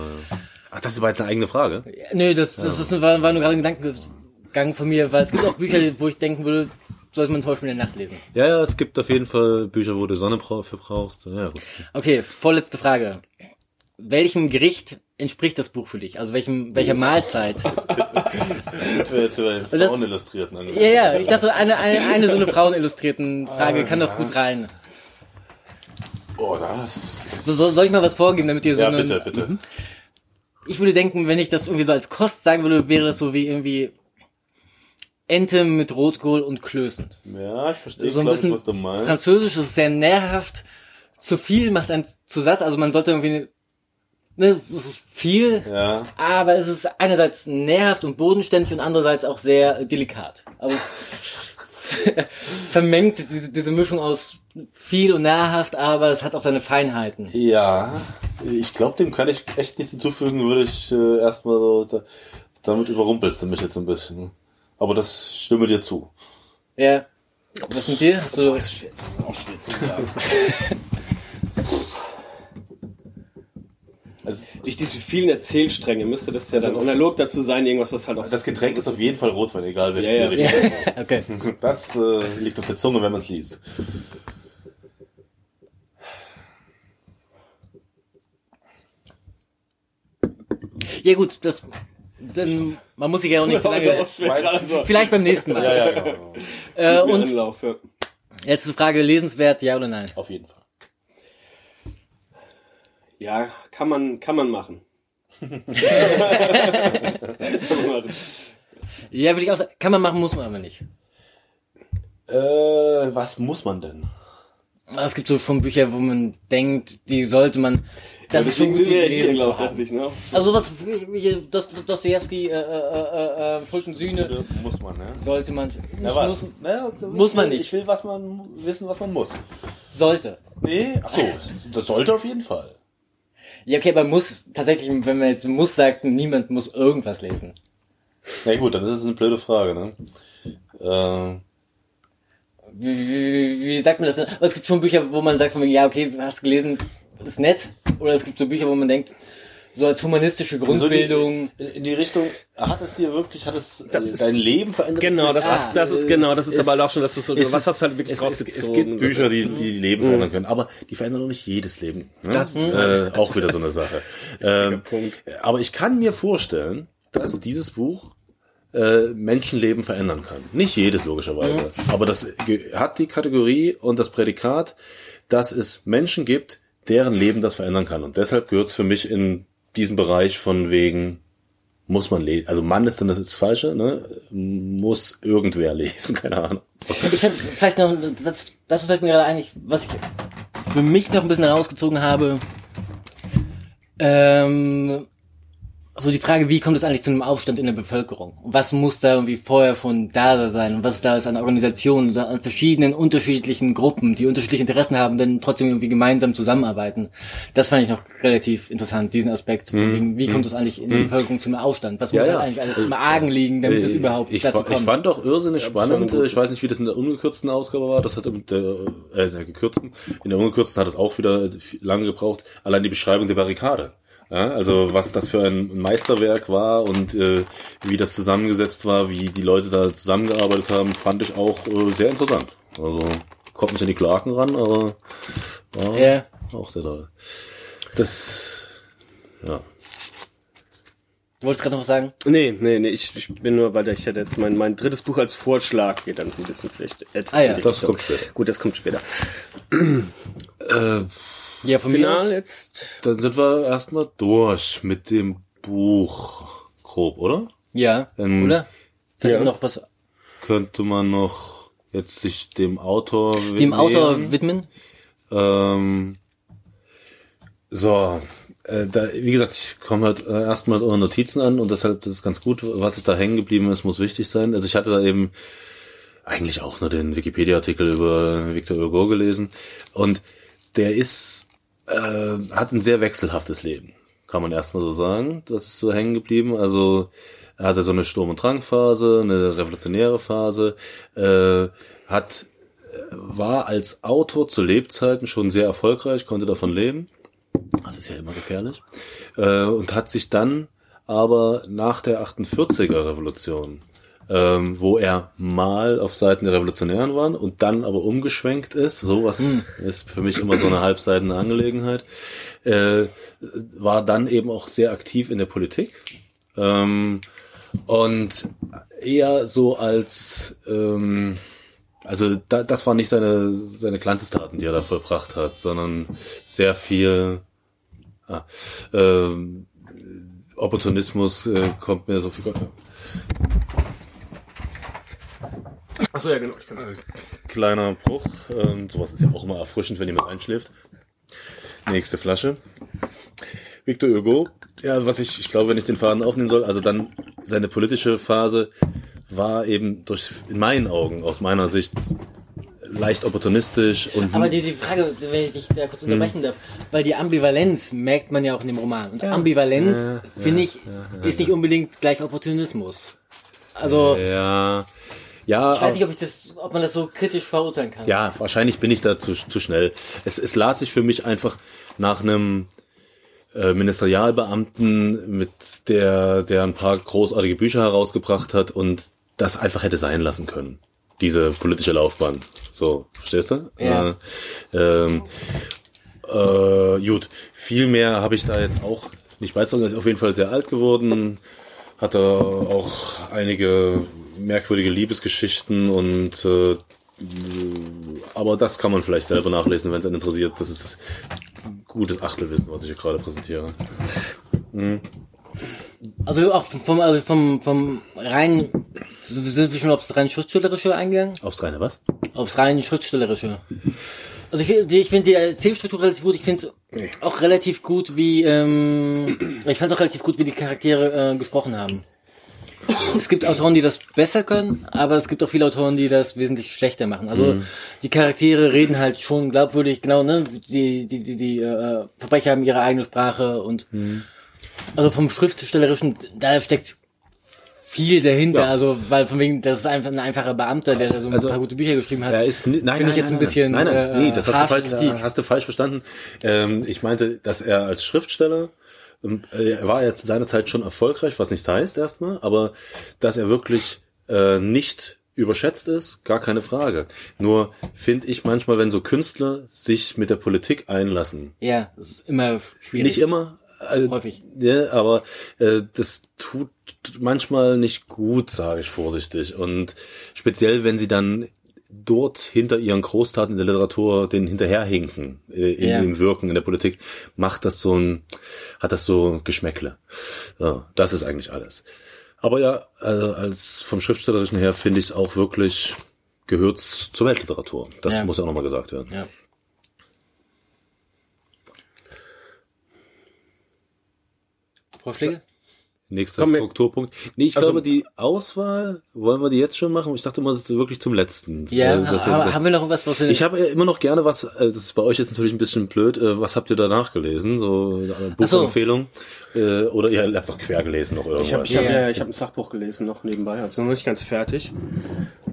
Ach, das war jetzt eine eigene Frage. Nö, das, das ist, war, war nur gerade ein Gedankengang von mir, weil es gibt auch Bücher, wo ich denken würde, sollte man zum Beispiel in der Nacht lesen. Ja, ja, es gibt auf jeden Fall Bücher, wo du Sonne für brauchst. Ja, gut. Okay, vorletzte Frage. Welchem Gericht entspricht das Buch für dich? Also welchem, welcher Mahlzeit? *laughs* Sind wir jetzt über den das- Frauenillustrierten Ja, ja, ich dachte, eine, eine, eine so eine Frauenillustrierten Frage kann doch gut rein. Oh, das. das So, so, soll ich mal was vorgeben, damit ihr so ja, eine, bitte, bitte. Ich würde denken, wenn ich das irgendwie so als Kost sagen würde, wäre das so wie irgendwie Ente mit Rotkohl und Klößen. Ja, ich verstehe, So ein glaub ich, bisschen was du meinst. französisch, es ist sehr nährhaft. Zu viel macht einen zu satt, also man sollte irgendwie, ne, es ist viel, Ja. aber es ist einerseits nährhaft und bodenständig und andererseits auch sehr delikat. Also es *laughs* vermengt diese, diese Mischung aus viel und nahrhaft, aber es hat auch seine Feinheiten. Ja, ich glaube, dem kann ich echt nichts hinzufügen, würde ich äh, erstmal so, da, damit überrumpelst du mich jetzt ein bisschen. Aber das stimme dir zu. Ja. Was mit dir? Hast du, *laughs* Also, Durch diese vielen Erzählstränge müsste das ja dann analog dazu sein, irgendwas, was halt auch... das Getränk ist auf jeden Fall Rotwein, egal welche Ja, ja. Richtung. *laughs* okay. Das äh, liegt auf der Zunge, wenn man es liest. Ja gut, das, dann, man muss sich ja auch nicht so lange, Weiß- vielleicht beim nächsten Mal. Ja, ja, genau. Äh, und Anlauf, ja. letzte Frage, lesenswert, ja oder nein? Auf jeden Fall. ja, kann man, kann man machen. *laughs* Ja, würde ich auch sagen, kann man machen, muss man aber nicht. Äh, was muss man denn? Es gibt so schon Bücher, wo man denkt, die sollte man, das ist schon Deswegen gut, sind wir ja die hier gelesen zu haben. endlich, ne? Also wie, wie Dos- Dostoevsky, äh, äh, äh, äh, Schuld und Sühne, Muss man, ne? sollte man, nicht Na, was? muss, Na, Muss man nicht. Ich will was man wissen, was man muss. sollte. Nee, ach so, das sollte auf jeden Fall. Ja, okay, aber muss tatsächlich, wenn man jetzt muss sagt, niemand muss irgendwas lesen. Ja gut, dann ist es eine blöde Frage, ne? Äh, Wie, wie, wie sagt man das denn? Aber es gibt schon Bücher, wo man sagt, von wegen, ja, okay, hast gelesen, ist nett. Oder es gibt so Bücher, wo man denkt, so als humanistische Grundbildung. So die, in die Richtung, hat es dir wirklich, hat es Das äh, ist- dein Leben verändert? Genau, das Ah, ist, das ist genau, das ist es- aber auch schon, dass du so, was ist- hast du halt wirklich es, es, rausgezogen? es gibt Bücher, die, die Leben verändern können, aber die verändern noch nicht jedes Leben. Ne? Das ist äh, auch wieder so eine Sache. *laughs* ähm, Punkt. aber ich kann mir vorstellen, dass dieses Buch äh, Menschenleben verändern kann. Nicht jedes logischerweise, aber das hat die Kategorie und das Prädikat, dass es Menschen gibt, deren Leben das verändern kann. Und deshalb gehört es für mich in diesen Bereich von wegen muss man lesen. Also Mann ist dann das ist Falsche, ne? Muss irgendwer lesen, *laughs* keine Ahnung. Ich fand vielleicht noch, das, das fällt mir gerade ein, ich- was ich für mich noch ein bisschen herausgezogen habe, ähm, so die Frage, wie kommt es eigentlich zu einem Aufstand in der Bevölkerung? Und was muss da irgendwie vorher schon da sein? Und was da ist an Organisationen, an verschiedenen unterschiedlichen Gruppen, die unterschiedliche Interessen haben, dann trotzdem irgendwie gemeinsam zusammenarbeiten? Das fand ich noch relativ interessant, diesen Aspekt. Wegen, Wie kommt es eigentlich in der Bevölkerung zu einem Aufstand? Was muss ja. eigentlich alles im Argen liegen, damit es Äh, überhaupt ich, dazu fa- ich kommt? fand auch irrsinnig spannend. schon gut. Ich weiß nicht, wie das in der ungekürzten Ausgabe war. Das hatte mit der, äh, in der gekürzten. In der ungekürzten hat es auch wieder lange gebraucht. Allein die Beschreibung der Barrikade. Ja, also was das für ein Meisterwerk war und äh, wie das zusammengesetzt war, wie die Leute da zusammengearbeitet haben, fand ich auch äh, sehr interessant. Also kommt nicht an die Klaken ran, aber war Ja. auch sehr toll. Das, ja. Du wolltest gerade noch was sagen? Nee, nee, nee, ich, ich bin nur, weil ich hätte jetzt mein, mein drittes Buch als Vorschlag geht dann so ein bisschen vielleicht etwas. Ah ja. in die Das kommt später. Gut, das kommt später. Ja, von mir Final aus. jetzt? Dann sind wir erstmal durch mit dem Buch grob, oder? Ja, Ähm, oder? Vielleicht ja. noch was Könnte man noch jetzt sich dem Autor dem widmen. Autor widmen? Ähm, so, äh, da, wie gesagt, ich komme halt äh, erstmal euren Notizen an und das halt das ist ganz gut. Was ist da hängen geblieben ist, muss wichtig sein. Also ich hatte da eben eigentlich auch nur den Wikipedia-Artikel über Victor Hugo gelesen und der ist äh, hat ein sehr wechselhaftes Leben, kann man erstmal so sagen. Das ist so hängen geblieben. Also er hatte so eine Sturm- und Drangphase, eine revolutionäre Phase, äh, hat war als Autor zu Lebzeiten schon sehr erfolgreich, konnte davon leben. Das ist ja immer gefährlich. Äh, und hat sich dann aber nach der 48er Revolution, ähm, wo er mal auf Seiten der Revolutionären war und dann aber umgeschwenkt ist, sowas ist für mich immer so eine halbseitende Angelegenheit, äh, war dann eben auch sehr aktiv in der Politik. Ähm, und eher so als ähm, also da, das war nicht seine seine Glanztaten, die er da vollbracht hat, sondern sehr viel ah, ähm, Opportunismus äh, kommt mir so viel Achso, ja, genau. Ich kann, kleiner Bruch. Ähm, sowas ist ja auch immer erfrischend, wenn jemand einschläft. Nächste Flasche. Victor Hugo. Ja, was ich, ich glaube, wenn ich den Faden aufnehmen soll, also dann seine politische Phase war eben durch, in meinen Augen, aus meiner Sicht, leicht opportunistisch und Aber die, die Frage, wenn ich dich da kurz unterbrechen darf, weil die Ambivalenz merkt man ja auch in dem Roman. Und Ambivalenz, finde ich, ist nicht unbedingt gleich Opportunismus. Also, ja, ja, ich weiß nicht, ob ich das, ob man das so kritisch verurteilen kann. Ja, wahrscheinlich bin ich da zu, zu schnell. Es, es las sich für mich einfach nach einem äh, Ministerialbeamten, mit der, der ein paar großartige Bücher herausgebracht hat und das einfach hätte sein lassen können. Diese politische Laufbahn. So, verstehst du? Ja. Äh, ähm, äh, gut, viel mehr habe ich da jetzt auch nicht beizutragen. Er ist auf jeden Fall sehr alt geworden, hatte auch einige merkwürdige Liebesgeschichten und äh, aber das kann man vielleicht selber nachlesen, wenn es einen interessiert. Das ist gutes Achtelwissen, was ich hier gerade präsentiere. Also auch vom, also vom, vom rein, sind wir schon aufs rein Schriftstellerische eingegangen? Aufs reine was? Aufs rein Schriftstellerische. Also ich, ich finde die Erzählstruktur relativ gut. Ich finde es auch relativ gut, wie ähm, ich fand es auch relativ gut, wie die Charaktere äh, gesprochen haben. Es gibt Autoren, die das besser können, aber es gibt auch viele Autoren, die das wesentlich schlechter machen. Also die Charaktere reden halt schon glaubwürdig, genau, ne? Die, die, die, die äh, Verbrecher haben ihre eigene Sprache und also vom Schriftstellerischen, da steckt viel dahinter, Ja. also weil von wegen, das ist einfach ein einfacher Beamter, der da so ein Also, paar gute Bücher geschrieben hat. Er ist nein, nein, ich jetzt nein, ein bisschen, Nein, nein, äh, nee, das hast du, falsch, hast du falsch verstanden. Ähm, ich meinte, dass er als Schriftsteller er war ja zu seiner Zeit schon erfolgreich, was nichts heißt erstmal, aber dass er wirklich äh, nicht überschätzt ist, gar keine Frage. Nur finde ich manchmal, wenn so Künstler sich mit der Politik einlassen, Ja, das ist immer schwierig. nicht immer, äh, Häufig. Ja, aber äh, das tut manchmal nicht gut, sage ich vorsichtig. Und speziell, wenn sie dann dort hinter ihren Großtaten in der Literatur den hinterherhinken, äh, in, Ja. im Wirken, in der Politik, macht das so ein, hat das so Geschmäckle. Ja, das ist eigentlich alles. Aber ja, also als vom Schriftstellerischen her finde ich es auch wirklich gehört zur Weltliteratur. Das Ja. muss ja auch nochmal gesagt werden. Ja. Vorschläge? Nächster Komm, Strukturpunkt. Nee, ich Also- glaube, die Auswahl, wollen wir die jetzt schon machen? Ich dachte immer, das ist wirklich zum letzten. Ja, Äh, das- aber das- haben wir noch was, was wir... ich habe immer noch gerne was, äh, das ist bei euch jetzt natürlich ein bisschen blöd, äh, was habt ihr danach gelesen? So so. Buchempfehlung? Äh, Oder ihr habt doch quer gelesen noch irgendwas. Ich habe ich Ja, hab, ja. ja, ich hab ein Sachbuch gelesen noch nebenbei, also noch nicht ganz fertig,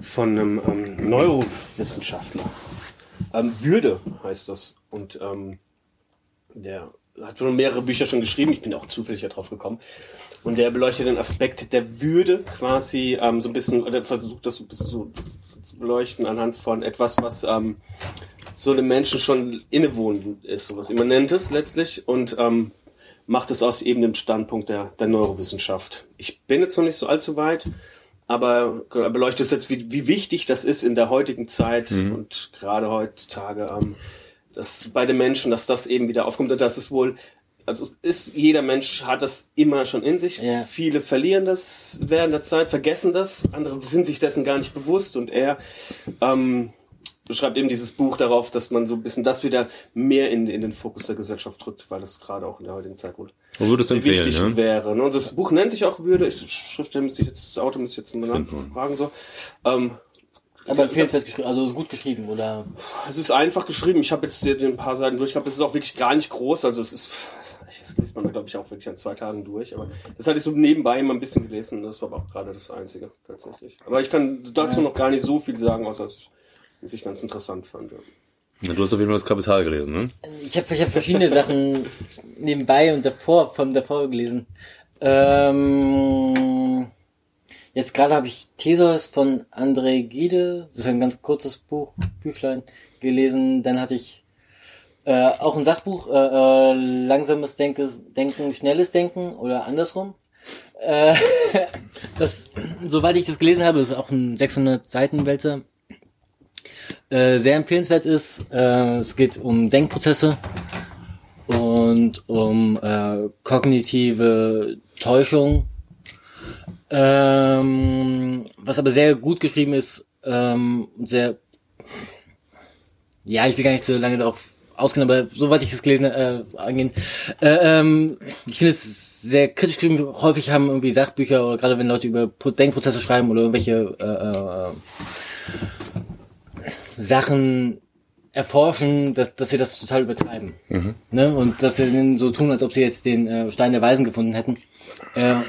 von einem ähm, Neurowissenschaftler. Ähm, Würde heißt das. Und ähm, der hat schon mehrere Bücher schon geschrieben, ich bin auch zufällig darauf gekommen. Und der beleuchtet den Aspekt der Würde quasi ähm, so ein bisschen, oder versucht das so ein bisschen so zu beleuchten anhand von etwas, was ähm, so einem Menschen schon innewohnend ist, sowas Immanentes letztlich und ähm, macht es aus eben dem Standpunkt der, der Neurowissenschaft. Ich bin jetzt noch nicht so allzu weit, aber er beleuchtet es jetzt, wie, wie wichtig das ist in der heutigen Zeit und gerade heutzutage, ähm, dass bei den Menschen, dass das eben wieder aufkommt und das ist wohl, also es ist, jeder Mensch hat das immer schon in sich. Ja. Viele verlieren das während der Zeit, vergessen das, andere sind sich dessen gar nicht bewusst und er ähm, beschreibt eben dieses Buch darauf, dass man so ein bisschen das wieder mehr in, in den Fokus der Gesellschaft drückt, weil das gerade auch in der heutigen Zeit wohl sehr empfehlen, wichtig ja? wäre. Ne? Und das Buch nennt sich auch Würde. Ich, Schriftsteller müsste ich jetzt, Autor müsste ich jetzt mal nachfragen so. Ähm, aber empfehlenswert geschrieben, also ist gut geschrieben, oder? es ist einfach geschrieben. Ich habe jetzt ein paar Seiten durch. Ich glaube, es ist auch wirklich gar nicht groß. Also es ist, das liest man, glaube ich, auch wirklich an zwei Tagen durch. Aber das hatte ich so nebenbei immer ein bisschen gelesen. Das war aber auch gerade das Einzige tatsächlich. Aber ich kann dazu noch gar nicht so viel sagen, außer dass ich dass ich ganz interessant fand. Ja. Ja, Du hast auf jeden Fall das Kapital gelesen, ne? Ich habe ich hab verschiedene Sachen *laughs* nebenbei und davor, von davor gelesen. Ähm, jetzt gerade habe ich Theseus von André Gide, das ist ein ganz kurzes Buch, Büchlein, gelesen. Dann hatte ich äh, auch ein Sachbuch, äh, äh, langsames Denkes, Denken, schnelles Denken oder andersrum. Äh, *laughs* das, soweit ich das gelesen habe, ist auch ein 600 Seiten Wälzer. Äh, sehr empfehlenswert ist. Äh, es geht um Denkprozesse und um äh, kognitive Täuschung. Ähm, was aber sehr gut geschrieben ist ähm, sehr ja, ich will gar nicht so lange darauf ausgehen, aber soweit ich es gelesen äh, angehen. Äh, ähm, ich finde es sehr kritisch geschrieben. Häufig haben irgendwie Sachbücher oder gerade wenn Leute über Pro- Denkprozesse schreiben oder irgendwelche äh, äh, Sachen erforschen, dass, dass sie das total übertreiben. Ne? Und dass sie dann so tun, als ob sie jetzt den äh, Stein der Weisen gefunden hätten. Äh,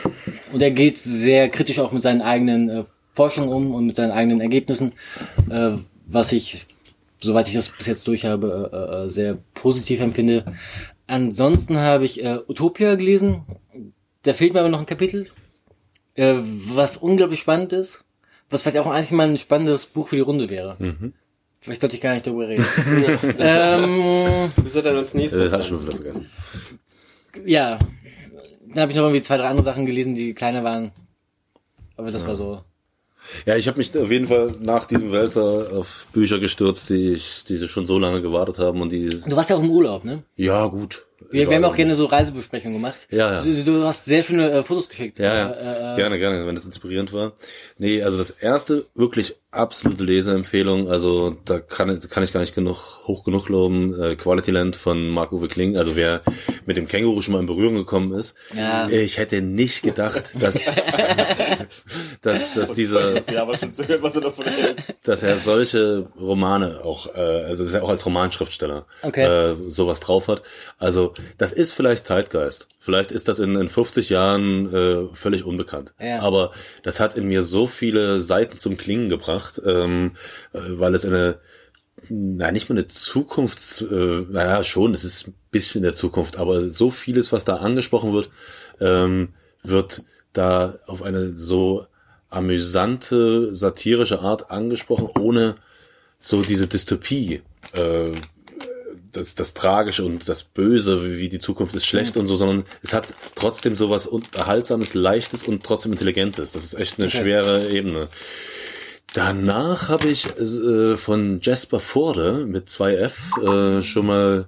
und er geht sehr kritisch auch mit seinen eigenen äh, Forschungen um und mit seinen eigenen Ergebnissen, äh, was ich, soweit ich das bis jetzt durch habe, äh, äh, sehr positiv empfinde. Ansonsten habe ich äh, Utopia gelesen. Da fehlt mir aber noch ein Kapitel, äh, was unglaublich spannend ist. Was vielleicht auch eigentlich mal ein spannendes Buch für die Runde wäre. Vielleicht sollte ich gar nicht darüber reden. *laughs* ähm, er dann als nächstes. Äh, hast du schon wieder vergessen. ja, dann habe ich noch irgendwie zwei, drei andere Sachen gelesen, die kleiner waren. Aber das war so. Ja, ich habe mich auf jeden Fall nach diesem Wälzer auf Bücher gestürzt, die ich, die schon so lange gewartet haben und die, Du warst ja auch im Urlaub, ne? ja gut, Wir, wir haben auch gerne so Reisebesprechungen gemacht. Ja, ja. Du, du hast sehr schöne äh, Fotos geschickt. Ja, ja. Äh, äh, gerne, gerne, wenn das inspirierend war. Nee, also das erste wirklich absolute Leseempfehlung, also da kann, kann ich gar nicht genug, hoch genug loben, äh, Quality Land von Marc-Uwe Kling, also wer mit dem Känguru schon mal in Berührung gekommen ist. Ja. Ich hätte nicht gedacht, dass, *laughs* dass, dass dieser, Ja, aber schon zu hören, was er davon hält. dass er solche Romane auch, äh, also dass er auch als Romanschriftsteller Okay. äh, sowas drauf hat. Also das ist vielleicht Zeitgeist. Vielleicht ist das in, in 50 Jahren äh, völlig unbekannt. Ja. Aber das hat in mir so viele Seiten zum Klingen gebracht, ähm, äh, weil es eine na, nicht mal eine Zukunfts, äh, naja, schon, es ist ein bisschen der Zukunft, aber so vieles, was da angesprochen wird, ähm, wird da auf eine so amüsante, satirische Art angesprochen, ohne so diese Dystopie, äh, das, das Tragische und das Böse, wie die Zukunft ist schlecht und so, sondern es hat trotzdem sowas Unterhaltsames, Leichtes und trotzdem Intelligentes. Das ist echt eine schwere Ebene. Danach habe ich äh, von Jasper Forde mit 2F äh, schon mal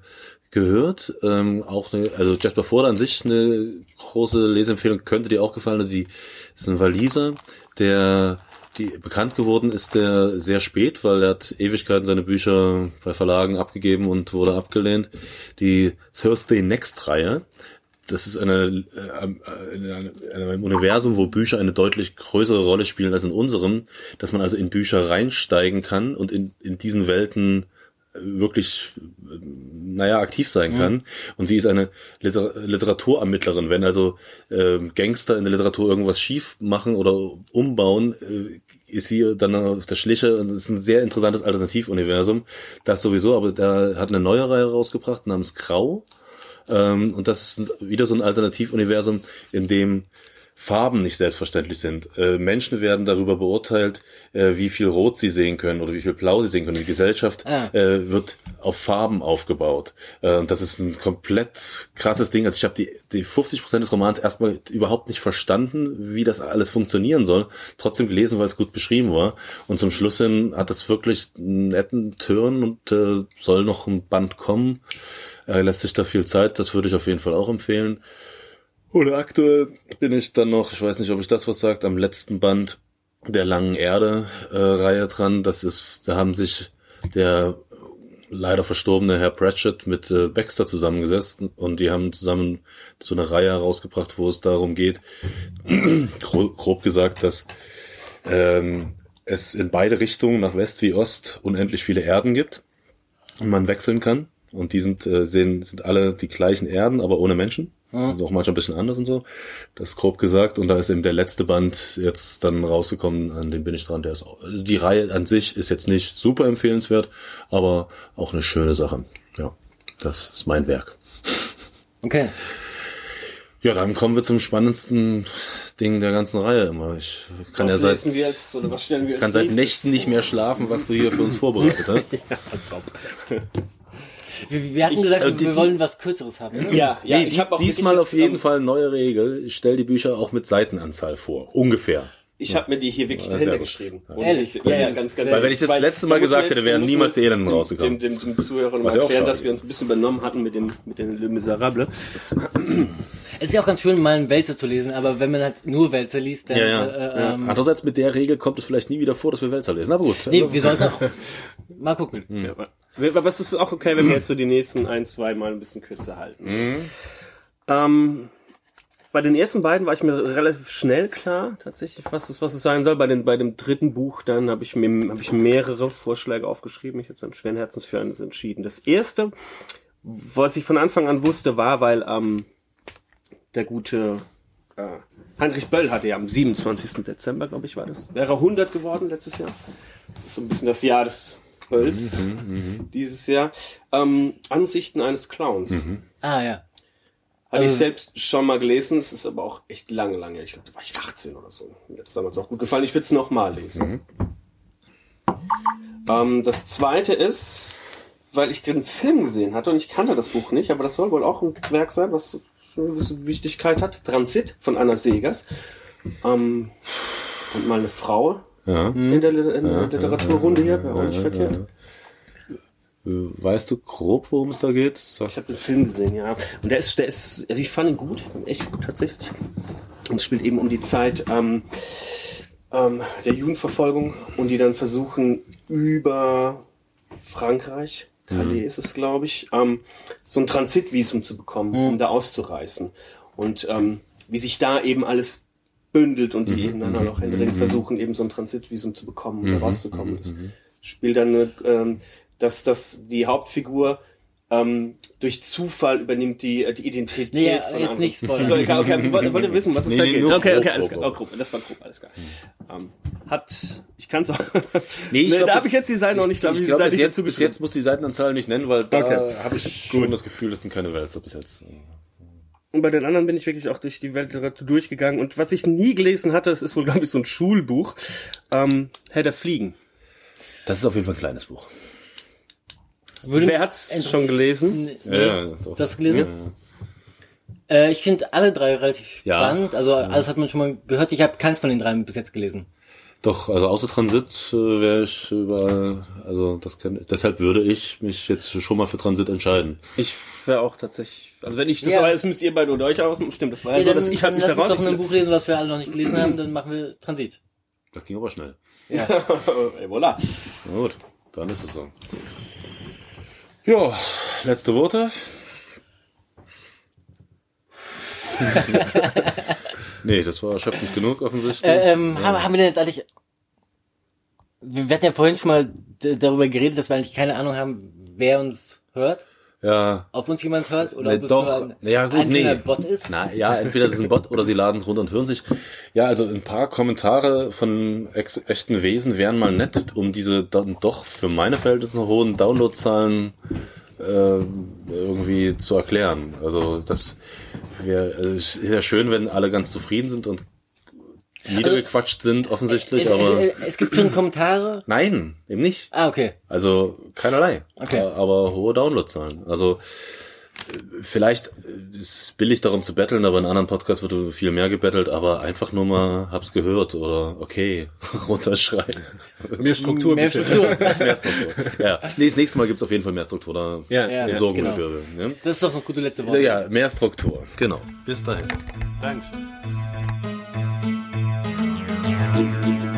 gehört. Ähm, auch eine, also Jasper Forde an sich eine große Leseempfehlung könnte dir auch gefallen. Also die ist ein Waliser, der die bekannt geworden ist der sehr spät, weil er hat Ewigkeiten seine Bücher bei Verlagen abgegeben und wurde abgelehnt. Die Thursday Next Reihe. Das ist eine, äh, äh, in einem- in einem Universum, wo Bücher eine deutlich größere Rolle spielen als in unserem, dass man also in Bücher reinsteigen kann und in, in diesen Welten wirklich, naja, aktiv sein kann. Und sie ist eine Liter Literaturermittlerin. Wenn also ähm, Gangster in der Literatur irgendwas schief machen oder umbauen, äh, ist sie dann auf der Schliche und ist ein sehr interessantes Alternativuniversum. Das sowieso, aber da hat eine neue Reihe rausgebracht namens Grau. Ähm, und das ist wieder so ein Alternativuniversum, in dem Farben nicht selbstverständlich sind. Äh, Menschen werden darüber beurteilt, äh, wie viel Rot sie sehen können oder wie viel Blau sie sehen können. Die Gesellschaft Ah. äh, wird auf Farben aufgebaut. Äh, das ist ein komplett krasses Ding. Also ich habe die, die 50 Prozent des Romans erstmal überhaupt nicht verstanden, wie das alles funktionieren soll. Trotzdem gelesen, weil es gut beschrieben war. Und zum Schluss hin hat das wirklich einen netten Turn und äh, soll noch ein Band kommen. Äh, lässt sich da viel Zeit. Das würde ich auf jeden Fall auch empfehlen. Oder aktuell bin ich dann noch, ich weiß nicht, ob ich das was sagt, am letzten Band der langen Erde äh, dran. Das ist, da haben sich der leider verstorbene Herr Pratchett mit äh, Baxter zusammengesetzt und die haben zusammen so eine Reihe herausgebracht, wo es darum geht, *clears throat* gro- grob gesagt, dass ähm, es in beide Richtungen, nach West wie Ost, unendlich viele Erden gibt und man wechseln kann. Und die sind, äh, sehen, sind alle die gleichen Erden, aber ohne Menschen. Auch manchmal ein bisschen anders und so. Das ist grob gesagt. Und da ist eben der letzte Band jetzt dann rausgekommen, an dem bin ich dran. Der ist also die Reihe an sich ist jetzt nicht super empfehlenswert, aber auch eine schöne Sache. Ja, das ist mein Werk. Okay. Ja, dann kommen wir zum spannendsten Ding der ganzen Reihe immer. Ich kann was ja seit, als kann seit Nächten nicht mehr schlafen, was du hier für uns vorbereitet hast. *laughs* Ja, als ob. Wir, wir hatten gesagt, äh, die- wir die- wollen was Kürzeres haben. ne? Ja, ja, nee, ich habe auch diesmal auf jeden Fall neue Regel. Ich stell die Bücher auch mit Seitenanzahl vor. Ungefähr. Ich habe mir die hier wirklich Ja, dahinter geschrieben. Ehrlich? Ja, ja, ganz, ganz. Weil wenn ich das letzte Mal gesagt hätte, wären niemals die Elenden dem- rausgekommen. Dem, dem, dem Zuhörern Was mal ja auch erklären, schade dass wir uns ein bisschen übernommen hatten mit den, mit den Le Miserable. Es ist ja auch ganz schön, mal einen Wälzer zu lesen, aber wenn man halt nur Wälzer liest, dann... Ja, ja. Äh, ähm, Andererseits mit der Regel kommt es vielleicht nie wieder vor, dass wir Wälzer lesen. Aber gut. nee, wir sollten auch... Mal gucken. Ja, aber, es ist auch okay, wenn wir jetzt so die nächsten ein, zwei Mal ein bisschen kürzer halten. Ähm, bei den ersten beiden war ich mir relativ schnell klar, tatsächlich, was es, was es sein soll. Bei, den, bei dem dritten Buch dann habe ich habe ich mehrere Vorschläge aufgeschrieben. Ich habe dann schweren Herzens für eines entschieden. Das erste, was ich von Anfang an wusste, war, weil ähm, der gute äh, Heinrich Böll hatte ja am 27. Dezember, glaube ich, war das. Wäre 100 geworden letztes Jahr. Das ist so ein bisschen das Jahr des Bölls dieses Jahr. Ähm, Ansichten eines Clowns. Ah, ja. Hatte ich Also- selbst schon mal gelesen, es ist aber auch echt lange, lange. Ich glaube, da war ich 18 oder so. Mir hat es damals auch gut gefallen. Ich würde es nochmal lesen. Ähm, das zweite ist, weil ich den Film gesehen hatte und ich kannte das Buch nicht, aber das soll wohl auch ein Werk sein, was schon eine gewisse Wichtigkeit hat. Transit von Anna Segers. Ähm, und mal eine Frau Ja. in der, in der Literaturrunde hier, wäre auch nicht verkehrt. Weißt du grob, worum es da geht? Sag- Ich habe den Film gesehen, ja. Und der ist, der ist, also ich fand ihn gut, echt gut tatsächlich. Und es spielt eben um die Zeit ähm, ähm, der Judenverfolgung und die dann versuchen über Frankreich, Calais ist es, glaube ich, ähm, so ein Transitvisum zu bekommen, um da auszureißen. Und ähm, wie sich da eben alles bündelt und die eben dann auch händeringend versuchen, eben so ein Transitvisum zu bekommen, um da rauszukommen. Das spielt dann, eine, ähm, dass, dass die Hauptfigur ähm, durch Zufall übernimmt die, äh, die Identität Nee, von jetzt anderen. nicht spoilern. So, egal, okay, ich wollte, wissen, was es Nee, da nee, geht. Okay, grob, okay, alles grob, klar. Oh, grob. das war grob, alles klar. Ähm, hat, ich kann es auch. Nee, ich Nee, glaub, da das- habe ich jetzt die Seite noch nicht, habe ich ich glaube, Seite bis jetzt, bis jetzt muss die Seitenanzahl nicht nennen, weil da Okay. habe ich schon das Gefühl, das sind keine Wälzer bis jetzt. Und bei den anderen bin ich wirklich auch durch die Weltliteratur durchgegangen. Und was ich nie gelesen hatte, das ist wohl, glaube ich, so ein Schulbuch. Ähm, Herr der Fliegen. Das ist auf jeden Fall ein kleines Buch. Würde Wer hat's schon gelesen? Nee, Ja, ja, doch. Du hast gelesen? Äh, ich finde alle drei relativ Ja. spannend. Also alles hat man schon mal gehört. Ich habe keins von den drei bis jetzt gelesen. Doch, also außer Transit äh, wäre ich überall, also das kann, deshalb würde ich mich jetzt schon mal für Transit entscheiden. Ich wäre auch tatsächlich, also wenn ich das Ja. weiß, müsst ihr beide unter euch ausmachen. Stimmt, das war ja, Ja, so, dann, dass ich halt dann mich lass uns doch ein Buch lesen, was wir alle noch nicht gelesen haben. Dann machen wir Transit. Das ging aber schnell. Ja. *laughs* Ey, voilà. Na gut, dann ist es so. Ja, letzte Worte. *laughs* nee, das war erschöpfend genug offensichtlich. Äh, ähm, haben, haben wir denn jetzt eigentlich... Wir hatten ja vorhin schon mal darüber geredet, dass wir eigentlich keine Ahnung haben, wer uns hört. Ja. Ob uns jemand hört oder Nee, ob es doch. nur ein Ja, gut, einzelner nee. Bot ist. Na ja, entweder es ist ein Bot oder sie laden es runter und hören sich. Ja, also ein paar Kommentare von echten Wesen wären mal nett, um diese dann doch für meine Verhältnisse hohen Downloadzahlen äh, irgendwie zu erklären. Also das wäre also es ist ja schön, wenn alle ganz zufrieden sind und niedergequatscht sind offensichtlich, Es, aber es, es gibt schon Kommentare. nein, eben nicht. Ah, okay. Also keinerlei. Okay. Aber hohe Downloadzahlen. Also äh, vielleicht äh, ist es billig darum zu betteln, aber in anderen Podcasts wird viel mehr gebettelt, aber einfach nur mal hab's gehört oder okay, *laughs* runterschreiben. Mehr Struktur, Mehr bitte. Struktur. *laughs* mehr Struktur. Ja. Nee, das nächste Mal gibt's auf jeden Fall mehr Struktur. Da Ja, Ja. ja. sorgen genau. wir für. Ne? Das ist doch ein gute letzte Wort. Ja, mehr Struktur. Genau. Bis dahin. Dankeschön. Thank you.